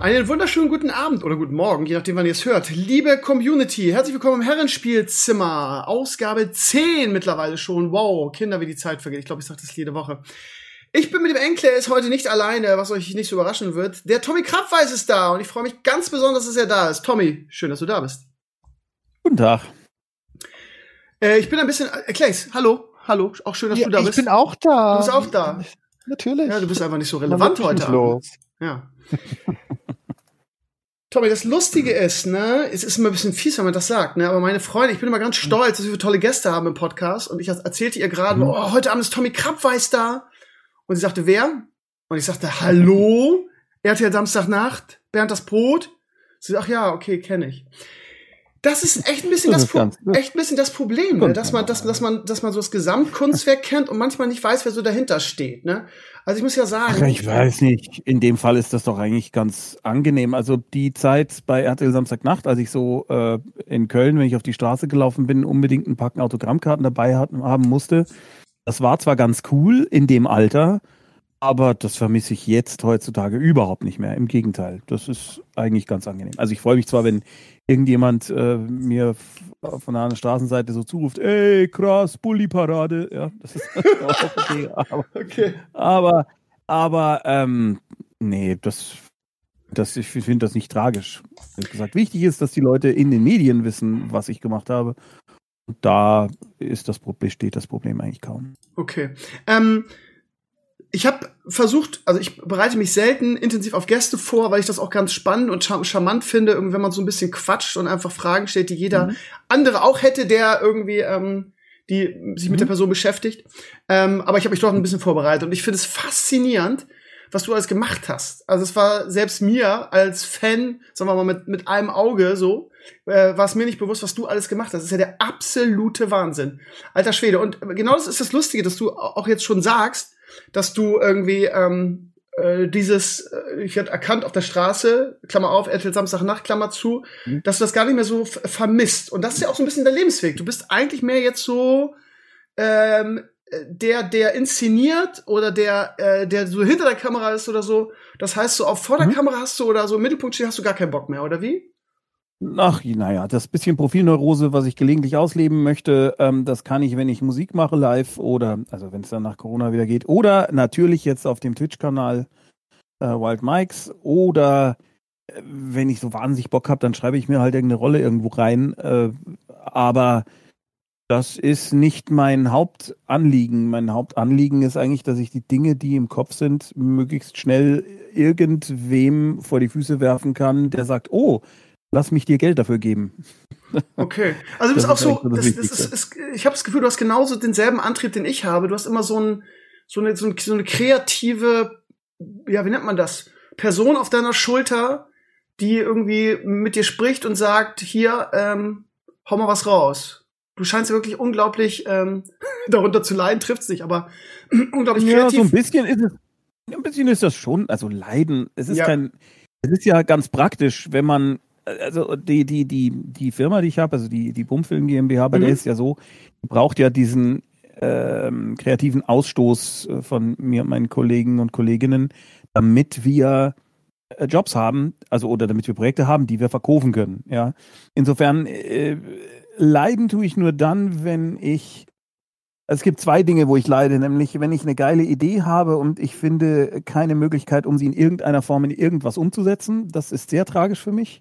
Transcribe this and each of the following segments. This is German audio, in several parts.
Einen wunderschönen guten Abend oder guten Morgen, je nachdem, wann ihr es hört. Liebe Community, herzlich willkommen im Herrenspielzimmer. Ausgabe 10 mittlerweile schon. Wow, Kinder, wie die Zeit vergeht. Ich glaube, ich sage das jede Woche. Ich bin mit dem Enkel, ist heute nicht alleine, was euch nicht so überraschen wird. Der Tommy Krabweis ist da und ich freue mich ganz besonders, dass er da ist. Tommy, schön, dass du da bist. Guten Tag. Äh, ich bin ein bisschen. Äh, Clays, hallo, hallo, auch schön, dass ja, du da ich bist. Ich bin auch da. Du bist auch da. Natürlich. Ja, du bist einfach nicht so relevant heute. Los. Ja. Tommy, das Lustige ist, ne, es ist immer ein bisschen fies, wenn man das sagt, ne, aber meine Freunde, ich bin immer ganz stolz, dass wir tolle Gäste haben im Podcast und ich erzählte ihr gerade, mhm. oh, heute Abend ist Tommy Krabweis da und sie sagte, wer? Und ich sagte, hallo? RTL Samstagnacht, Bernd das Brot? Sie sagt, ach ja, okay, kenne ich. Das ist echt ein bisschen das, das ganz, echt ein bisschen das Problem, ne? dass man, dass, dass man, dass man so das Gesamtkunstwerk kennt und manchmal nicht weiß, wer so dahinter steht. Ne? Also ich muss ja sagen. Ach, ich weiß nicht. In dem Fall ist das doch eigentlich ganz angenehm. Also die Zeit bei RTL Samstagnacht, als ich so äh, in Köln, wenn ich auf die Straße gelaufen bin, unbedingt ein Packen Autogrammkarten dabei haben musste. Das war zwar ganz cool in dem Alter, aber das vermisse ich jetzt heutzutage überhaupt nicht mehr. Im Gegenteil, das ist eigentlich ganz angenehm. Also ich freue mich zwar, wenn irgendjemand äh, mir von der anderen Straßenseite so zuruft, ey, krass, Bulli-Parade. Ja, das ist auch okay. Aber, okay. aber, aber ähm, nee, das, das, ich finde das nicht tragisch. Gesagt. Wichtig ist, dass die Leute in den Medien wissen, was ich gemacht habe. Und da ist das, besteht das Problem eigentlich kaum. Okay. Ähm, ich habe versucht, also ich bereite mich selten intensiv auf Gäste vor, weil ich das auch ganz spannend und charmant finde, wenn man so ein bisschen quatscht und einfach Fragen stellt, die jeder mhm. andere auch hätte, der irgendwie ähm, die sich mhm. mit der Person beschäftigt. Ähm, aber ich habe mich doch ein bisschen vorbereitet und ich finde es faszinierend, was du alles gemacht hast. Also es war selbst mir als Fan, sagen wir mal mit, mit einem Auge so, äh, war es mir nicht bewusst, was du alles gemacht hast. Das ist ja der absolute Wahnsinn. Alter Schwede. Und genau das ist das Lustige, dass du auch jetzt schon sagst, dass du irgendwie ähm, äh, dieses, äh, ich hatte erkannt auf der Straße, Klammer auf, RTL Samstagnacht, Klammer zu, mhm. dass du das gar nicht mehr so vermisst. Und das ist ja auch so ein bisschen dein Lebensweg. Du bist eigentlich mehr jetzt so ähm, der, der inszeniert oder der, äh, der so hinter der Kamera ist oder so. Das heißt, so auf vor der mhm. Kamera hast du oder so im Mittelpunkt stehen, hast du gar keinen Bock mehr, oder wie? Ach, naja, das bisschen Profilneurose, was ich gelegentlich ausleben möchte, ähm, das kann ich, wenn ich Musik mache live oder, also wenn es dann nach Corona wieder geht, oder natürlich jetzt auf dem Twitch-Kanal äh, Wild Mikes oder äh, wenn ich so wahnsinnig Bock habe, dann schreibe ich mir halt irgendeine Rolle irgendwo rein. Äh, aber das ist nicht mein Hauptanliegen. Mein Hauptanliegen ist eigentlich, dass ich die Dinge, die im Kopf sind, möglichst schnell irgendwem vor die Füße werfen kann, der sagt, oh, lass mich dir Geld dafür geben. Okay. Also du bist auch so, das das, ist, ist, ich habe das Gefühl, du hast genauso denselben Antrieb, den ich habe. Du hast immer so, ein, so, eine, so, eine, so eine kreative, ja, wie nennt man das? Person auf deiner Schulter, die irgendwie mit dir spricht und sagt, hier, ähm, hau mal was raus. Du scheinst wirklich unglaublich ähm, darunter zu leiden, trifft's nicht, aber unglaublich kreativ. Ja, so ein bisschen ist es, ein bisschen ist das schon, also leiden. Es ist ja. kein, es ist ja ganz praktisch, wenn man also die, die, die, die Firma, die ich habe, also die, die Bumfilm GmbH, bei mhm. der ist ja so, braucht ja diesen ähm, kreativen Ausstoß äh, von mir und meinen Kollegen und Kolleginnen, damit wir äh, Jobs haben, also oder damit wir Projekte haben, die wir verkaufen können. Ja, insofern äh, leiden tue ich nur dann, wenn ich es gibt zwei Dinge, wo ich leide, nämlich wenn ich eine geile Idee habe und ich finde keine Möglichkeit, um sie in irgendeiner Form in irgendwas umzusetzen. Das ist sehr tragisch für mich.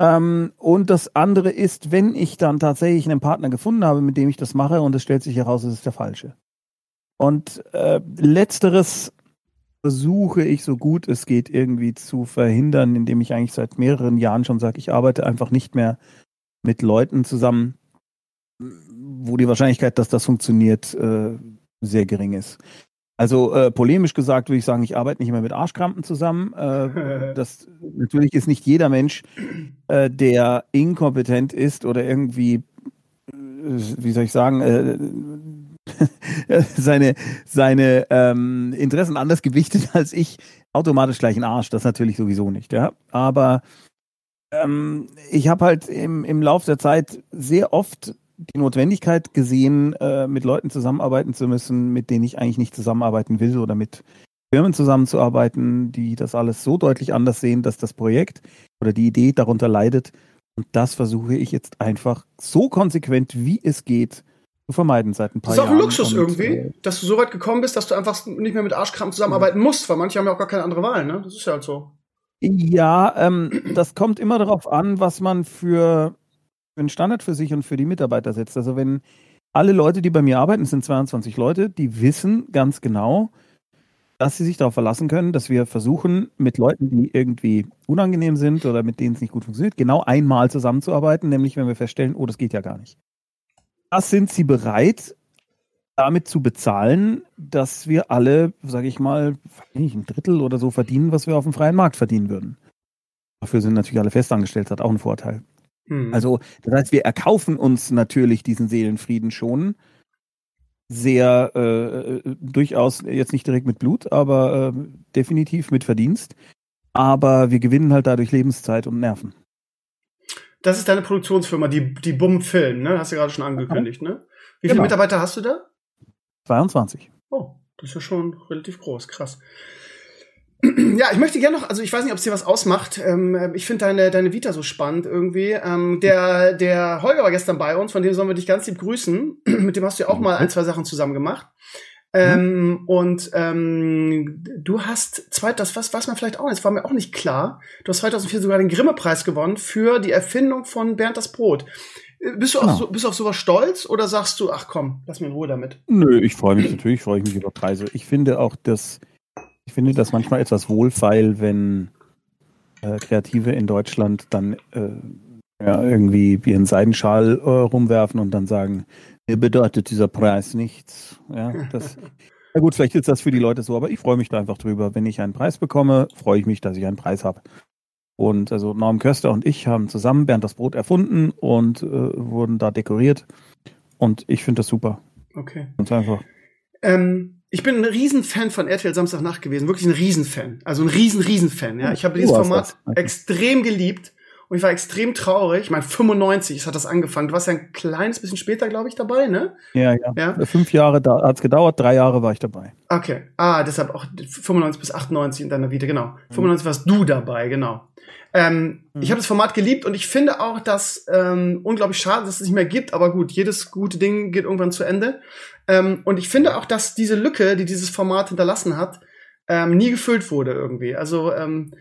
Ähm, und das andere ist, wenn ich dann tatsächlich einen Partner gefunden habe, mit dem ich das mache und es stellt sich heraus, es ist der falsche. Und äh, letzteres versuche ich so gut es geht irgendwie zu verhindern, indem ich eigentlich seit mehreren Jahren schon sage, ich arbeite einfach nicht mehr mit Leuten zusammen, wo die Wahrscheinlichkeit, dass das funktioniert, äh, sehr gering ist. Also äh, polemisch gesagt würde ich sagen, ich arbeite nicht mehr mit Arschkrampen zusammen. Äh, das natürlich ist nicht jeder Mensch, äh, der inkompetent ist oder irgendwie wie soll ich sagen, äh, seine, seine ähm, Interessen anders gewichtet als ich, automatisch gleich ein Arsch. Das natürlich sowieso nicht, ja. Aber ähm, ich habe halt im, im Lauf der Zeit sehr oft die Notwendigkeit gesehen, äh, mit Leuten zusammenarbeiten zu müssen, mit denen ich eigentlich nicht zusammenarbeiten will oder mit Firmen zusammenzuarbeiten, die das alles so deutlich anders sehen, dass das Projekt oder die Idee darunter leidet. Und das versuche ich jetzt einfach so konsequent, wie es geht, zu vermeiden seit ein paar Jahren. Das ist auch ein Luxus irgendwie, äh, dass du so weit gekommen bist, dass du einfach nicht mehr mit Arschkram zusammenarbeiten musst, weil manche haben ja auch gar keine andere Wahl, ne? Das ist ja halt so. Ja, ähm, das kommt immer darauf an, was man für einen Standard für sich und für die Mitarbeiter setzt. Also wenn alle Leute, die bei mir arbeiten, sind 22 Leute, die wissen ganz genau, dass sie sich darauf verlassen können, dass wir versuchen, mit Leuten, die irgendwie unangenehm sind oder mit denen es nicht gut funktioniert, genau einmal zusammenzuarbeiten, nämlich wenn wir feststellen, oh, das geht ja gar nicht. Das sind sie bereit, damit zu bezahlen, dass wir alle, sage ich mal, ein Drittel oder so verdienen, was wir auf dem freien Markt verdienen würden. Dafür sind natürlich alle festangestellt, das hat auch einen Vorteil. Hm. Also, das heißt, wir erkaufen uns natürlich diesen Seelenfrieden schon sehr äh, äh, durchaus jetzt nicht direkt mit Blut, aber äh, definitiv mit Verdienst. Aber wir gewinnen halt dadurch Lebenszeit und Nerven. Das ist deine Produktionsfirma, die, die Bum Film, ne? Hast du gerade schon angekündigt, ne? Wie viele genau. Mitarbeiter hast du da? 22. Oh, das ist ja schon relativ groß, krass. Ja, ich möchte gerne noch, also ich weiß nicht, ob es dir was ausmacht. Ähm, ich finde deine, deine Vita so spannend irgendwie. Ähm, der, der Holger war gestern bei uns, von dem sollen wir dich ganz lieb grüßen. Mit dem hast du ja auch mal ein, zwei Sachen zusammen gemacht. Ähm, mhm. Und ähm, du hast zweit, das was, was man vielleicht auch nicht, das war mir auch nicht klar. Du hast 2004 sogar den Grimme-Preis gewonnen für die Erfindung von Bernd das Brot. Äh, bist du, genau. auf, so, bist du auf sowas stolz oder sagst du, ach komm, lass mir in Ruhe damit? Nö, ich freue mich natürlich, freue ich mich über Preise. Ich finde auch, dass ich finde das manchmal etwas wohlfeil, wenn äh, Kreative in Deutschland dann äh, ja, irgendwie wie einen Seidenschal äh, rumwerfen und dann sagen, mir bedeutet dieser Preis nichts. Ja, das, na gut, vielleicht ist das für die Leute so, aber ich freue mich da einfach drüber. Wenn ich einen Preis bekomme, freue ich mich, dass ich einen Preis habe. Und also Norm Köster und ich haben zusammen Bernd das Brot erfunden und äh, wurden da dekoriert. Und ich finde das super. Okay. Ganz einfach. Ähm, ich bin ein Riesenfan von RTL Samstagnacht gewesen, wirklich ein Riesenfan. Also ein riesen, Riesenfan. Ja, ich habe dieses Format okay. extrem geliebt und ich war extrem traurig. Ich meine, 95 hat das angefangen. Du warst ja ein kleines bisschen später, glaube ich, dabei, ne? Ja, ja. ja? Fünf Jahre da, hat's gedauert, drei Jahre war ich dabei. Okay. Ah, deshalb auch 95 bis 98 in deiner Vita, genau. Mhm. 95 warst du dabei, genau. Ähm, mhm. Ich habe das Format geliebt und ich finde auch, dass ähm, unglaublich schade, dass es nicht mehr gibt. Aber gut, jedes gute Ding geht irgendwann zu Ende. Ähm, und ich finde auch, dass diese Lücke, die dieses Format hinterlassen hat, ähm, nie gefüllt wurde irgendwie. Also ähm,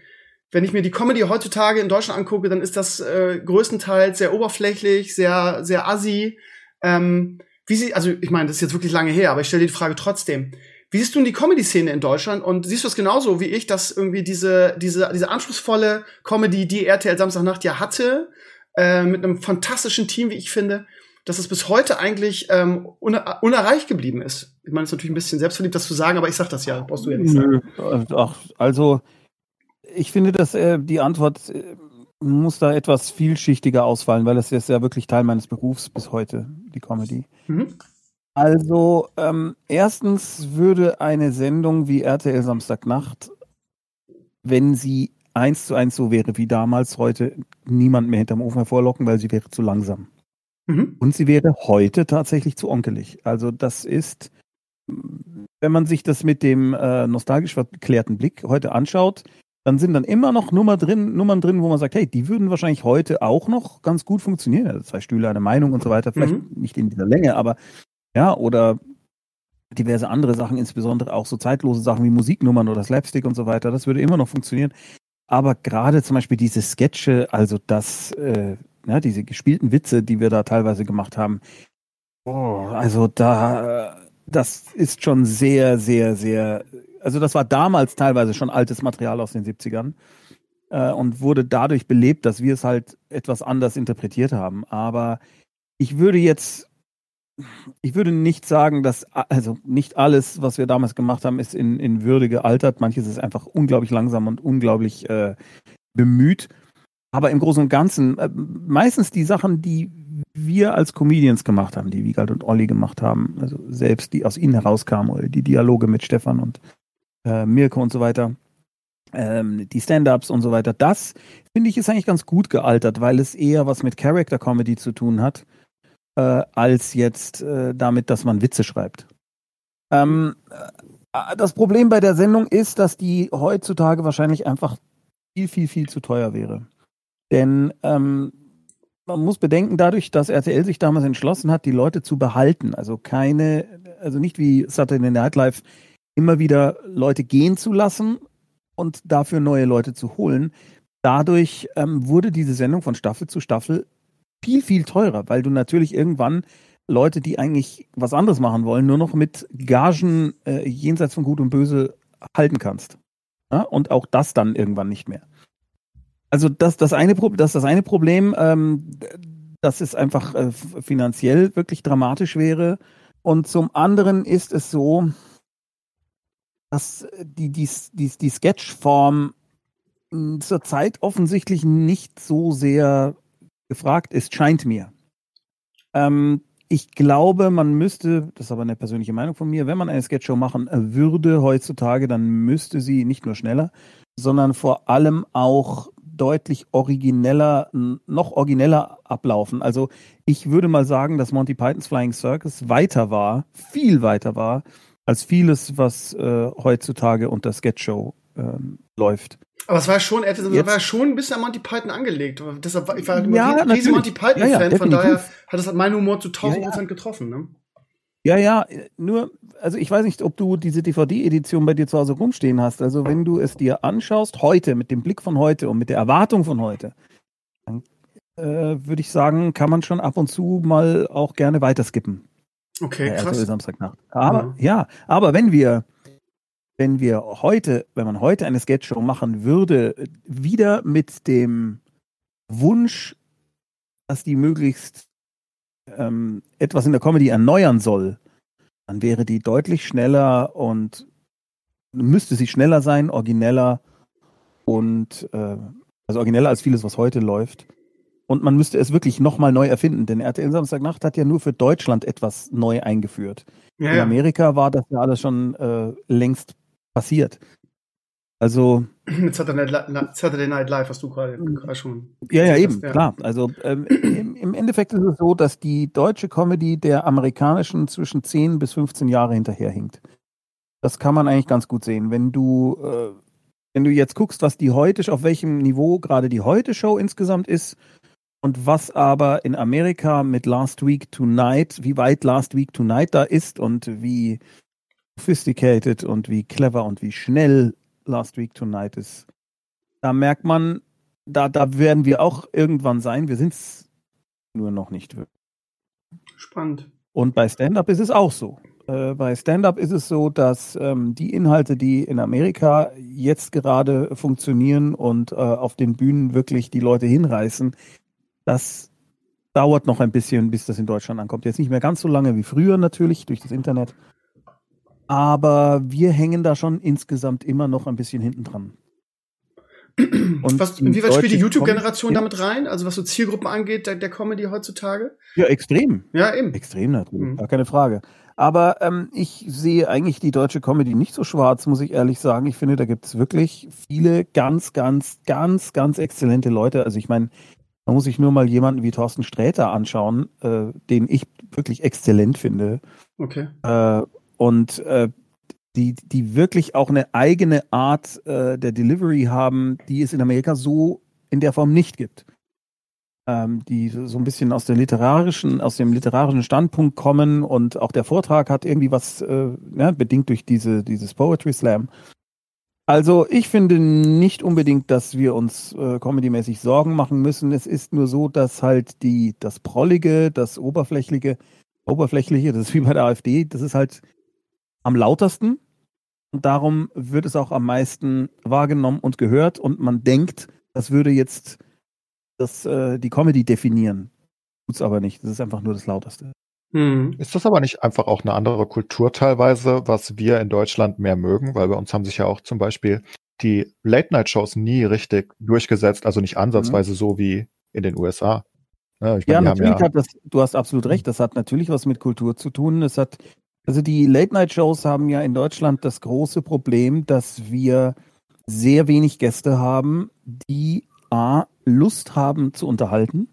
wenn ich mir die Comedy heutzutage in Deutschland angucke, dann ist das äh, größtenteils sehr oberflächlich, sehr sehr assi. Ähm, wie sie, also ich meine, das ist jetzt wirklich lange her, aber ich stelle die Frage trotzdem. Wie siehst du denn die Comedy-Szene in Deutschland? Und siehst du es genauso wie ich, dass irgendwie diese, diese, diese anspruchsvolle Comedy, die RTL Samstagnacht ja hatte, äh, mit einem fantastischen Team, wie ich finde, dass es bis heute eigentlich ähm, uner unerreicht geblieben ist. Ich meine, es ist natürlich ein bisschen selbstverliebt, das zu sagen, aber ich sag das ja, brauchst du ja nicht sagen. Ach, also ich finde, dass äh, die Antwort äh, muss da etwas vielschichtiger ausfallen, weil das ist ja wirklich Teil meines Berufs bis heute, die Comedy. Mhm. Also, ähm, erstens würde eine Sendung wie RTL Samstagnacht, wenn sie eins zu eins so wäre wie damals, heute niemand mehr hinterm Ofen hervorlocken, weil sie wäre zu langsam. Mhm. Und sie wäre heute tatsächlich zu onkelig. Also, das ist, wenn man sich das mit dem äh, nostalgisch verklärten Blick heute anschaut, dann sind dann immer noch Nummer drin, Nummern drin, wo man sagt, hey, die würden wahrscheinlich heute auch noch ganz gut funktionieren. Also zwei Stühle, eine Meinung und so weiter. Vielleicht mhm. nicht in dieser Länge, aber ja, oder diverse andere Sachen, insbesondere auch so zeitlose Sachen wie Musiknummern oder Slapstick und so weiter, das würde immer noch funktionieren. Aber gerade zum Beispiel diese Sketche, also das, äh, ja, diese gespielten Witze, die wir da teilweise gemacht haben, oh, also da, das ist schon sehr, sehr, sehr, also das war damals teilweise schon altes Material aus den 70ern äh, und wurde dadurch belebt, dass wir es halt etwas anders interpretiert haben. Aber ich würde jetzt ich würde nicht sagen, dass, also nicht alles, was wir damals gemacht haben, ist in, in Würde gealtert. Manches ist einfach unglaublich langsam und unglaublich äh, bemüht. Aber im Großen und Ganzen, äh, meistens die Sachen, die wir als Comedians gemacht haben, die Wiegald und Olli gemacht haben, also selbst die aus ihnen herauskamen, oder die Dialoge mit Stefan und äh, Mirko und so weiter, ähm, die Stand-ups und so weiter, das finde ich ist eigentlich ganz gut gealtert, weil es eher was mit Character Comedy zu tun hat, äh, als jetzt äh, damit, dass man Witze schreibt. Ähm, äh, das Problem bei der Sendung ist, dass die heutzutage wahrscheinlich einfach viel, viel, viel zu teuer wäre. Denn ähm, man muss bedenken, dadurch, dass RTL sich damals entschlossen hat, die Leute zu behalten, also keine, also nicht wie Saturday Night Live immer wieder Leute gehen zu lassen und dafür neue Leute zu holen. Dadurch ähm, wurde diese Sendung von Staffel zu Staffel viel, viel teurer, weil du natürlich irgendwann Leute, die eigentlich was anderes machen wollen, nur noch mit Gagen äh, jenseits von Gut und Böse halten kannst. Ja? Und auch das dann irgendwann nicht mehr. Also das, das, eine, das, das eine Problem, ähm, dass es einfach äh, finanziell wirklich dramatisch wäre. Und zum anderen ist es so, dass die, die, die, die Sketchform hm, zurzeit offensichtlich nicht so sehr gefragt ist, scheint mir. Ähm, ich glaube, man müsste, das ist aber eine persönliche Meinung von mir, wenn man eine Sketchshow machen würde heutzutage, dann müsste sie nicht nur schneller, sondern vor allem auch deutlich origineller, noch origineller ablaufen. Also ich würde mal sagen, dass Monty Pythons Flying Circus weiter war, viel weiter war, als vieles, was äh, heutzutage unter Sketchshow ähm, läuft. Aber es war schon, er war schon ein bisschen an Monty Python angelegt. Deshalb, ich war ja, ein riesen Monty Python-Fan, ja, ja, von daher hat es meinen Humor zu 1000 Prozent getroffen. Ne? Ja, ja, nur, also ich weiß nicht, ob du diese DVD-Edition bei dir zu Hause rumstehen hast. Also wenn du es dir anschaust, heute, mit dem Blick von heute und mit der Erwartung von heute, dann äh, würde ich sagen, kann man schon ab und zu mal auch gerne weiterskippen. Okay, krass. Also Samstagnacht. Aber, ja. ja, aber wenn wir wenn wir heute, wenn man heute eine Sketchshow machen würde, wieder mit dem Wunsch, dass die möglichst ähm, etwas in der Comedy erneuern soll, dann wäre die deutlich schneller und müsste sie schneller sein, origineller und äh, also origineller als vieles, was heute läuft. Und man müsste es wirklich nochmal neu erfinden, denn RTL Samstagnacht hat ja nur für Deutschland etwas neu eingeführt. Ja, in Amerika war das ja alles schon äh, längst passiert. Also. Mit Saturday Night, Live hast du gerade schon. Ja, ja, eben, ja. klar. Also ähm, im, im, Endeffekt ist es so, dass die deutsche Comedy der amerikanischen zwischen 10 bis 15 Jahre hinterherhinkt. Das kann man eigentlich ganz gut sehen. Wenn du, äh, wenn du jetzt guckst, was die heute, auf welchem Niveau gerade die heute Show insgesamt ist und was aber in Amerika mit Last Week Tonight, wie weit Last Week Tonight da ist und wie sophisticated und wie clever und wie schnell Last Week Tonight ist. Da merkt man, da, da werden wir auch irgendwann sein. Wir sind es nur noch nicht Spannend. Und bei Stand-Up ist es auch so. Äh, bei Stand-Up ist es so, dass ähm, die Inhalte, die in Amerika jetzt gerade funktionieren und äh, auf den Bühnen wirklich die Leute hinreißen, das dauert noch ein bisschen, bis das in Deutschland ankommt. Jetzt nicht mehr ganz so lange wie früher natürlich durch das Internet. Aber wir hängen da schon insgesamt immer noch ein bisschen hinten dran. Und was, inwieweit spielt die YouTube-Generation damit rein? Also was so Zielgruppen angeht, der, der, Comedy heutzutage? Ja, extrem. Ja, eben. Extrem natürlich, mhm. gar keine Frage. Aber ähm, ich sehe eigentlich die deutsche Comedy nicht so schwarz, muss ich ehrlich sagen. Ich finde, da gibt es wirklich viele ganz, ganz, ganz, ganz exzellente Leute. Also ich meine, man muss sich nur mal jemanden wie Thorsten Sträter anschauen, äh, den ich wirklich exzellent finde. Okay. Äh, und äh, die, die wirklich auch eine eigene Art äh, der Delivery haben, die es in Amerika so in der Form nicht gibt. Ähm, die so ein bisschen aus der literarischen, aus dem literarischen Standpunkt kommen und auch der Vortrag hat irgendwie was, äh, ja, bedingt durch diese, dieses Poetry Slam. Also ich finde nicht unbedingt, dass wir uns äh, comedymäßig Sorgen machen müssen. Es ist nur so, dass halt die, das Prollige, das Oberflächliche, Oberflächliche, das ist wie bei der AfD, das ist halt am lautersten und darum wird es auch am meisten wahrgenommen und gehört und man denkt, das würde jetzt das, äh, die Comedy definieren. Tut's aber nicht. Das ist einfach nur das Lauteste. Hm. Ist das aber nicht einfach auch eine andere Kultur teilweise, was wir in Deutschland mehr mögen? Weil bei uns haben sich ja auch zum Beispiel die Late-Night-Shows nie richtig durchgesetzt, also nicht ansatzweise mhm. so wie in den USA. Ja, ja natürlich ja hat das, du hast absolut recht, das hat natürlich was mit Kultur zu tun. Es hat, also die Late-Night-Shows haben ja in Deutschland das große Problem, dass wir sehr wenig Gäste haben, die A, Lust haben zu unterhalten.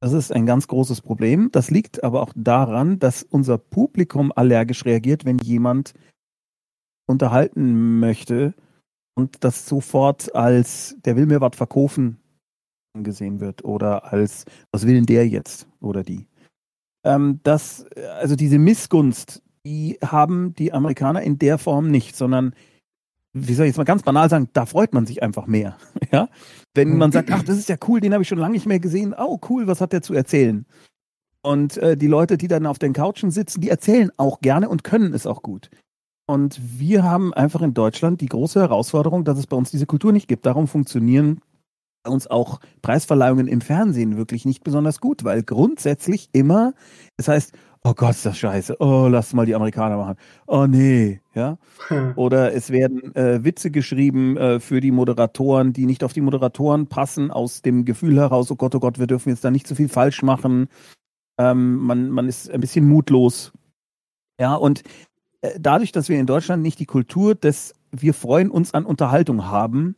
Das ist ein ganz großes Problem. Das liegt aber auch daran, dass unser Publikum allergisch reagiert, wenn jemand unterhalten möchte und das sofort als, der will mir was verkaufen gesehen wird oder als, was will denn der jetzt oder die. Ähm, das, also diese Missgunst, die haben die Amerikaner in der Form nicht, sondern wie soll ich jetzt mal ganz banal sagen, da freut man sich einfach mehr. ja? Wenn man sagt, ach, das ist ja cool, den habe ich schon lange nicht mehr gesehen. Oh, cool, was hat der zu erzählen? Und äh, die Leute, die dann auf den Couchen sitzen, die erzählen auch gerne und können es auch gut. Und wir haben einfach in Deutschland die große Herausforderung, dass es bei uns diese Kultur nicht gibt. Darum funktionieren uns auch Preisverleihungen im Fernsehen wirklich nicht besonders gut, weil grundsätzlich immer, das heißt, oh Gott, ist das scheiße, oh, lass mal die Amerikaner machen, oh nee, ja. Oder es werden äh, Witze geschrieben äh, für die Moderatoren, die nicht auf die Moderatoren passen, aus dem Gefühl heraus, oh Gott, oh Gott, wir dürfen jetzt da nicht zu viel falsch machen. Ähm, man, man ist ein bisschen mutlos. Ja, und äh, dadurch, dass wir in Deutschland nicht die Kultur des wir freuen uns an Unterhaltung haben,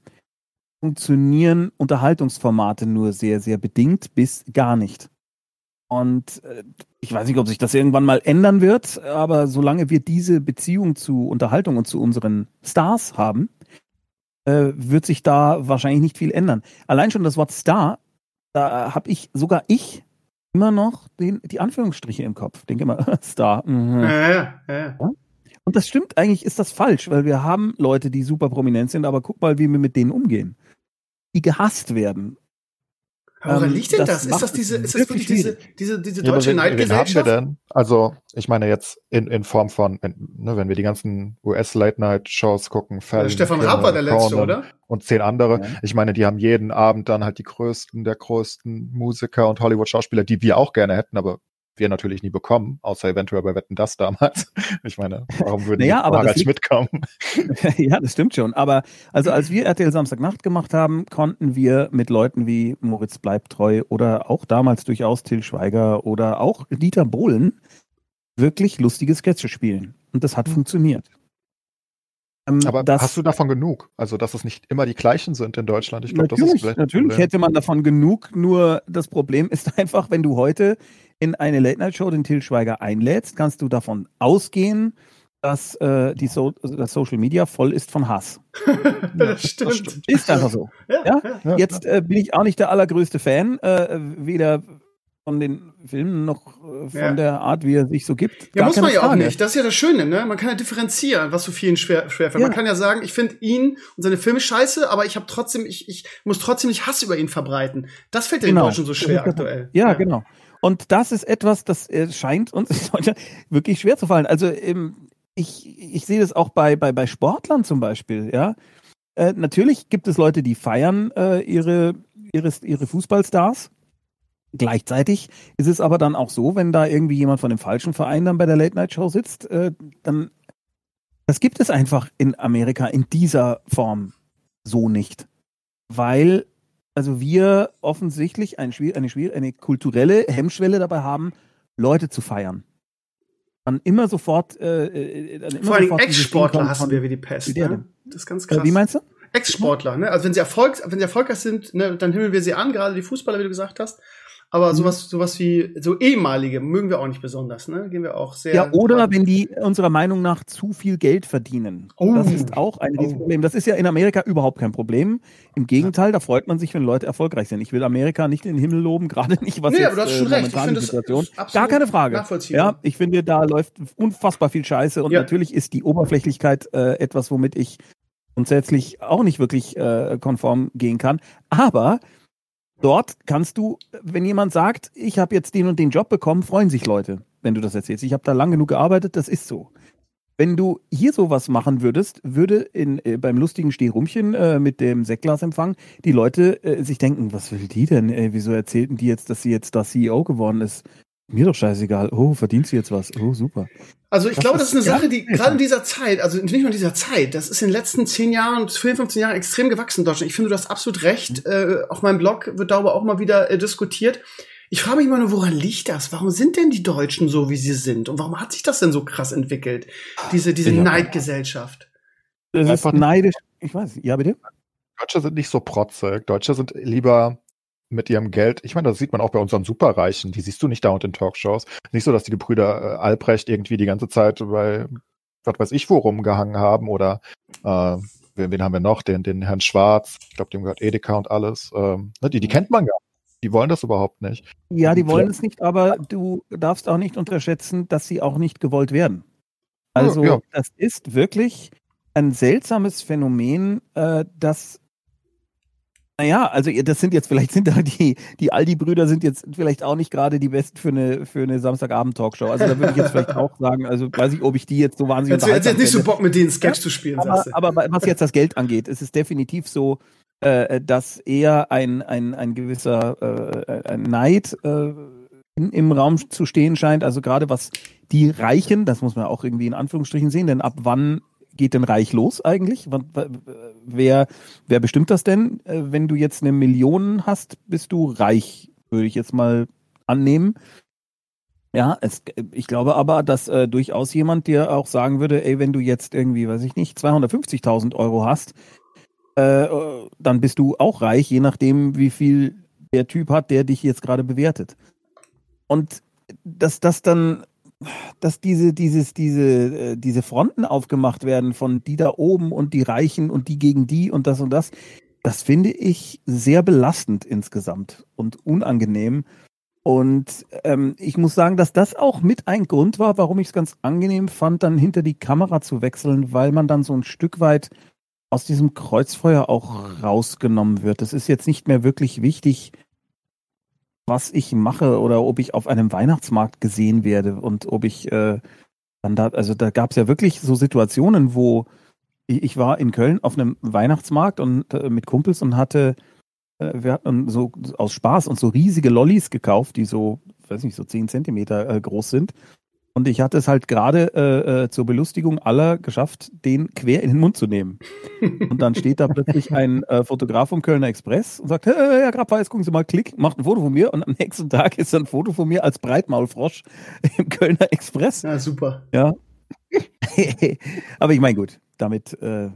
funktionieren Unterhaltungsformate nur sehr, sehr bedingt bis gar nicht. Und äh, ich weiß nicht, ob sich das irgendwann mal ändern wird, aber solange wir diese Beziehung zu Unterhaltung und zu unseren Stars haben, äh, wird sich da wahrscheinlich nicht viel ändern. Allein schon das Wort Star, da habe ich sogar ich immer noch den, die Anführungsstriche im Kopf. Denke immer, Star. Mhm. Ja, ja, ja. Und das stimmt, eigentlich ist das falsch, weil wir haben Leute, die super prominent sind, aber guck mal, wie wir mit denen umgehen. Die gehasst werden. Aber woran ähm, liegt denn das? das? Ist das diese, ist das wirklich diese, diese, diese deutsche ja, Neidgesellschaft? Wen haben wir denn? Also, ich meine jetzt in, in Form von, ne, wenn wir die ganzen US-Late-Night-Shows gucken, Fallon, Stefan Raab war der letzte, oder? Und zehn andere. Ja. Ich meine, die haben jeden Abend dann halt die größten der größten Musiker und Hollywood-Schauspieler, die wir auch gerne hätten, aber wir natürlich nie bekommen, außer eventuell bei Wetten das damals. Ich meine, warum würden naja, die aber Harald mitkommen? ja, das stimmt schon. Aber also als wir RTL Samstagnacht gemacht haben, konnten wir mit Leuten wie Moritz Bleibtreu oder auch damals durchaus Till Schweiger oder auch Dieter Bohlen wirklich lustige Sketche spielen. Und das hat mhm. funktioniert. Ähm, aber das, hast du davon genug? Also, dass es nicht immer die gleichen sind in Deutschland? Ich glaube, das ist vielleicht Natürlich hätte man davon genug, nur das Problem ist einfach, wenn du heute in eine Late-Night-Show den Till Schweiger einlädst, kannst du davon ausgehen, dass äh, die so das Social Media voll ist von Hass. das, stimmt. das stimmt. Ist einfach so. Ja, ja? ja Jetzt äh, bin ich auch nicht der allergrößte Fan, äh, weder von den Filmen noch äh, von ja. der Art, wie er sich so gibt. Ja, muss man ja Frage. auch nicht. Das ist ja das Schöne, ne? Man kann ja differenzieren, was so vielen schwer, schwer fällt. Ja. Man kann ja sagen, ich finde ihn und seine Filme scheiße, aber ich habe trotzdem, ich, ich muss trotzdem nicht Hass über ihn verbreiten. Das fällt ja genau. den Deutschen so schwer aktuell. Ja, genau. Und das ist etwas, das äh, scheint uns wirklich schwer zu fallen. Also ähm, ich, ich sehe das auch bei, bei, bei Sportlern zum Beispiel, ja. Äh, natürlich gibt es Leute, die feiern äh, ihre, ihre, ihre Fußballstars Gleichzeitig ist es aber dann auch so, wenn da irgendwie jemand von dem falschen Verein dann bei der Late-Night-Show sitzt, äh, dann das gibt es einfach in Amerika in dieser Form so nicht. Weil also wir offensichtlich ein, eine, eine kulturelle Hemmschwelle dabei haben, Leute zu feiern. Dann immer sofort. Äh, äh immer Vor allem Ex-Sportler hassen wir wie die Pest. Ne? Das ist ganz krass. Äh, wie meinst du? Ex-Sportler, ne? Also wenn sie Erfolg, wenn sie erfolgreich sind, ne, dann himmeln wir sie an, gerade die Fußballer, wie du gesagt hast. Aber mhm. sowas, sowas wie so ehemalige mögen wir auch nicht besonders, ne? Gehen wir auch sehr. Ja, oder wenn die unserer Meinung nach zu viel Geld verdienen. Oh. Das ist auch ein oh. Problem. Das ist ja in Amerika überhaupt kein Problem. Im Gegenteil, da freut man sich, wenn Leute erfolgreich sind. Ich will Amerika nicht in den Himmel loben, gerade nicht was nee, jetzt, aber du hast schon äh, recht. Ich finde Situation. Gar keine Frage. Ja, ich finde, da läuft unfassbar viel Scheiße und ja. natürlich ist die Oberflächlichkeit äh, etwas, womit ich grundsätzlich auch nicht wirklich äh, konform gehen kann. Aber Dort kannst du, wenn jemand sagt, ich habe jetzt den und den Job bekommen, freuen sich Leute, wenn du das erzählst. Ich habe da lang genug gearbeitet, das ist so. Wenn du hier sowas machen würdest, würde in, äh, beim lustigen Stehrumchen äh, mit dem Sektglasempfang die Leute äh, sich denken, was will die denn? Ey, wieso erzählten die jetzt, dass sie jetzt da CEO geworden ist? Mir doch scheißegal. Oh, verdient sie jetzt was? Oh, super. Also ich das glaube, das ist eine Sache, die gerade in dieser Zeit, also nicht nur in dieser Zeit, das ist in den letzten zehn Jahren, 10, 15 Jahren extrem gewachsen in Deutschland. Ich finde, du hast absolut recht. Mhm. Äh, auf meinem Blog wird darüber auch mal wieder äh, diskutiert. ich frage mich immer nur, woran liegt das? Warum sind denn die Deutschen so, wie sie sind? Und warum hat sich das denn so krass entwickelt? Diese, diese Ja. Neidgesellschaft. Das ist Einfach- neidisch. Ich weiß, ja bitte? Deutsche sind nicht so protzig. Deutsche sind lieber mit ihrem Geld. Ich meine, das sieht man auch bei unseren Superreichen. Die siehst du nicht dauernd in Talkshows. Nicht so, dass die Gebrüder äh, Albrecht irgendwie die ganze Zeit bei, was weiß ich, wo rumgehangen haben oder äh, wen, wen haben wir noch? Den, den Herrn Schwarz. Ich glaube, dem gehört Edeka und alles. Ähm, ne, die, die kennt man gar nicht. Die wollen das überhaupt nicht. Ja, die wollen es nicht, aber du darfst auch nicht unterschätzen, dass sie auch nicht gewollt werden. Also Ja, ja. das ist wirklich ein seltsames Phänomen, äh, das naja, also das sind jetzt, vielleicht sind da die, die Aldi-Brüder sind jetzt vielleicht auch nicht gerade die besten für eine, für eine Samstagabend-Talkshow. Also da würde ich jetzt vielleicht auch sagen, also weiß ich, ob ich die jetzt so wahnsinnig Jetzt, jetzt, jetzt nicht so Bock, mit denen Sketch zu spielen, aber, sagst du. aber was jetzt das Geld angeht, ist es definitiv so, äh, dass eher ein, ein, ein gewisser äh, ein Neid äh, in, im Raum zu stehen scheint. Also gerade was die Reichen, das muss man auch irgendwie in Anführungsstrichen sehen, denn ab wann geht denn reich los eigentlich? Wer, wer bestimmt das denn? Äh, Wenn du jetzt eine Million hast, bist du reich, würde ich jetzt mal annehmen. Ja, es, ich glaube aber, dass äh, durchaus jemand dir auch sagen würde, ey, wenn du jetzt irgendwie, weiß ich nicht, 250.000 Euro hast, äh, dann bist du auch reich, je nachdem, wie viel der Typ hat, der dich jetzt gerade bewertet. Und dass das dann, dass diese, dieses, diese, äh, diese Fronten aufgemacht werden von die da oben und die Reichen und die gegen die und das und das, das finde ich sehr belastend insgesamt und unangenehm. Und ähm, ich muss sagen, dass das auch mit ein Grund war, warum ich es ganz angenehm fand, dann hinter die Kamera zu wechseln, weil man dann so ein Stück weit aus diesem Kreuzfeuer auch rausgenommen wird. Es ist jetzt nicht mehr wirklich wichtig, was ich mache oder ob ich auf einem Weihnachtsmarkt gesehen werde und ob ich äh, dann da, also da gab es ja wirklich so Situationen, wo ich, ich war in Köln auf einem Weihnachtsmarkt und äh, mit Kumpels und hatte äh, wir hatten so aus Spaß und so riesige Lollis gekauft, die so, weiß nicht, so 10 Zentimeter äh, groß sind. Und ich hatte es halt gerade äh, äh, zur Belustigung aller geschafft, den quer in den Mund zu nehmen. Und dann steht da plötzlich ein äh, Fotograf vom Kölner Express und sagt, hey, Herr Grabweis, gucken Sie mal, klick, macht ein Foto von mir. Und am nächsten Tag ist ein Foto von mir als Breitmaulfrosch im Kölner Express. Ja, super. Ja. Aber ich meine, gut, damit, äh,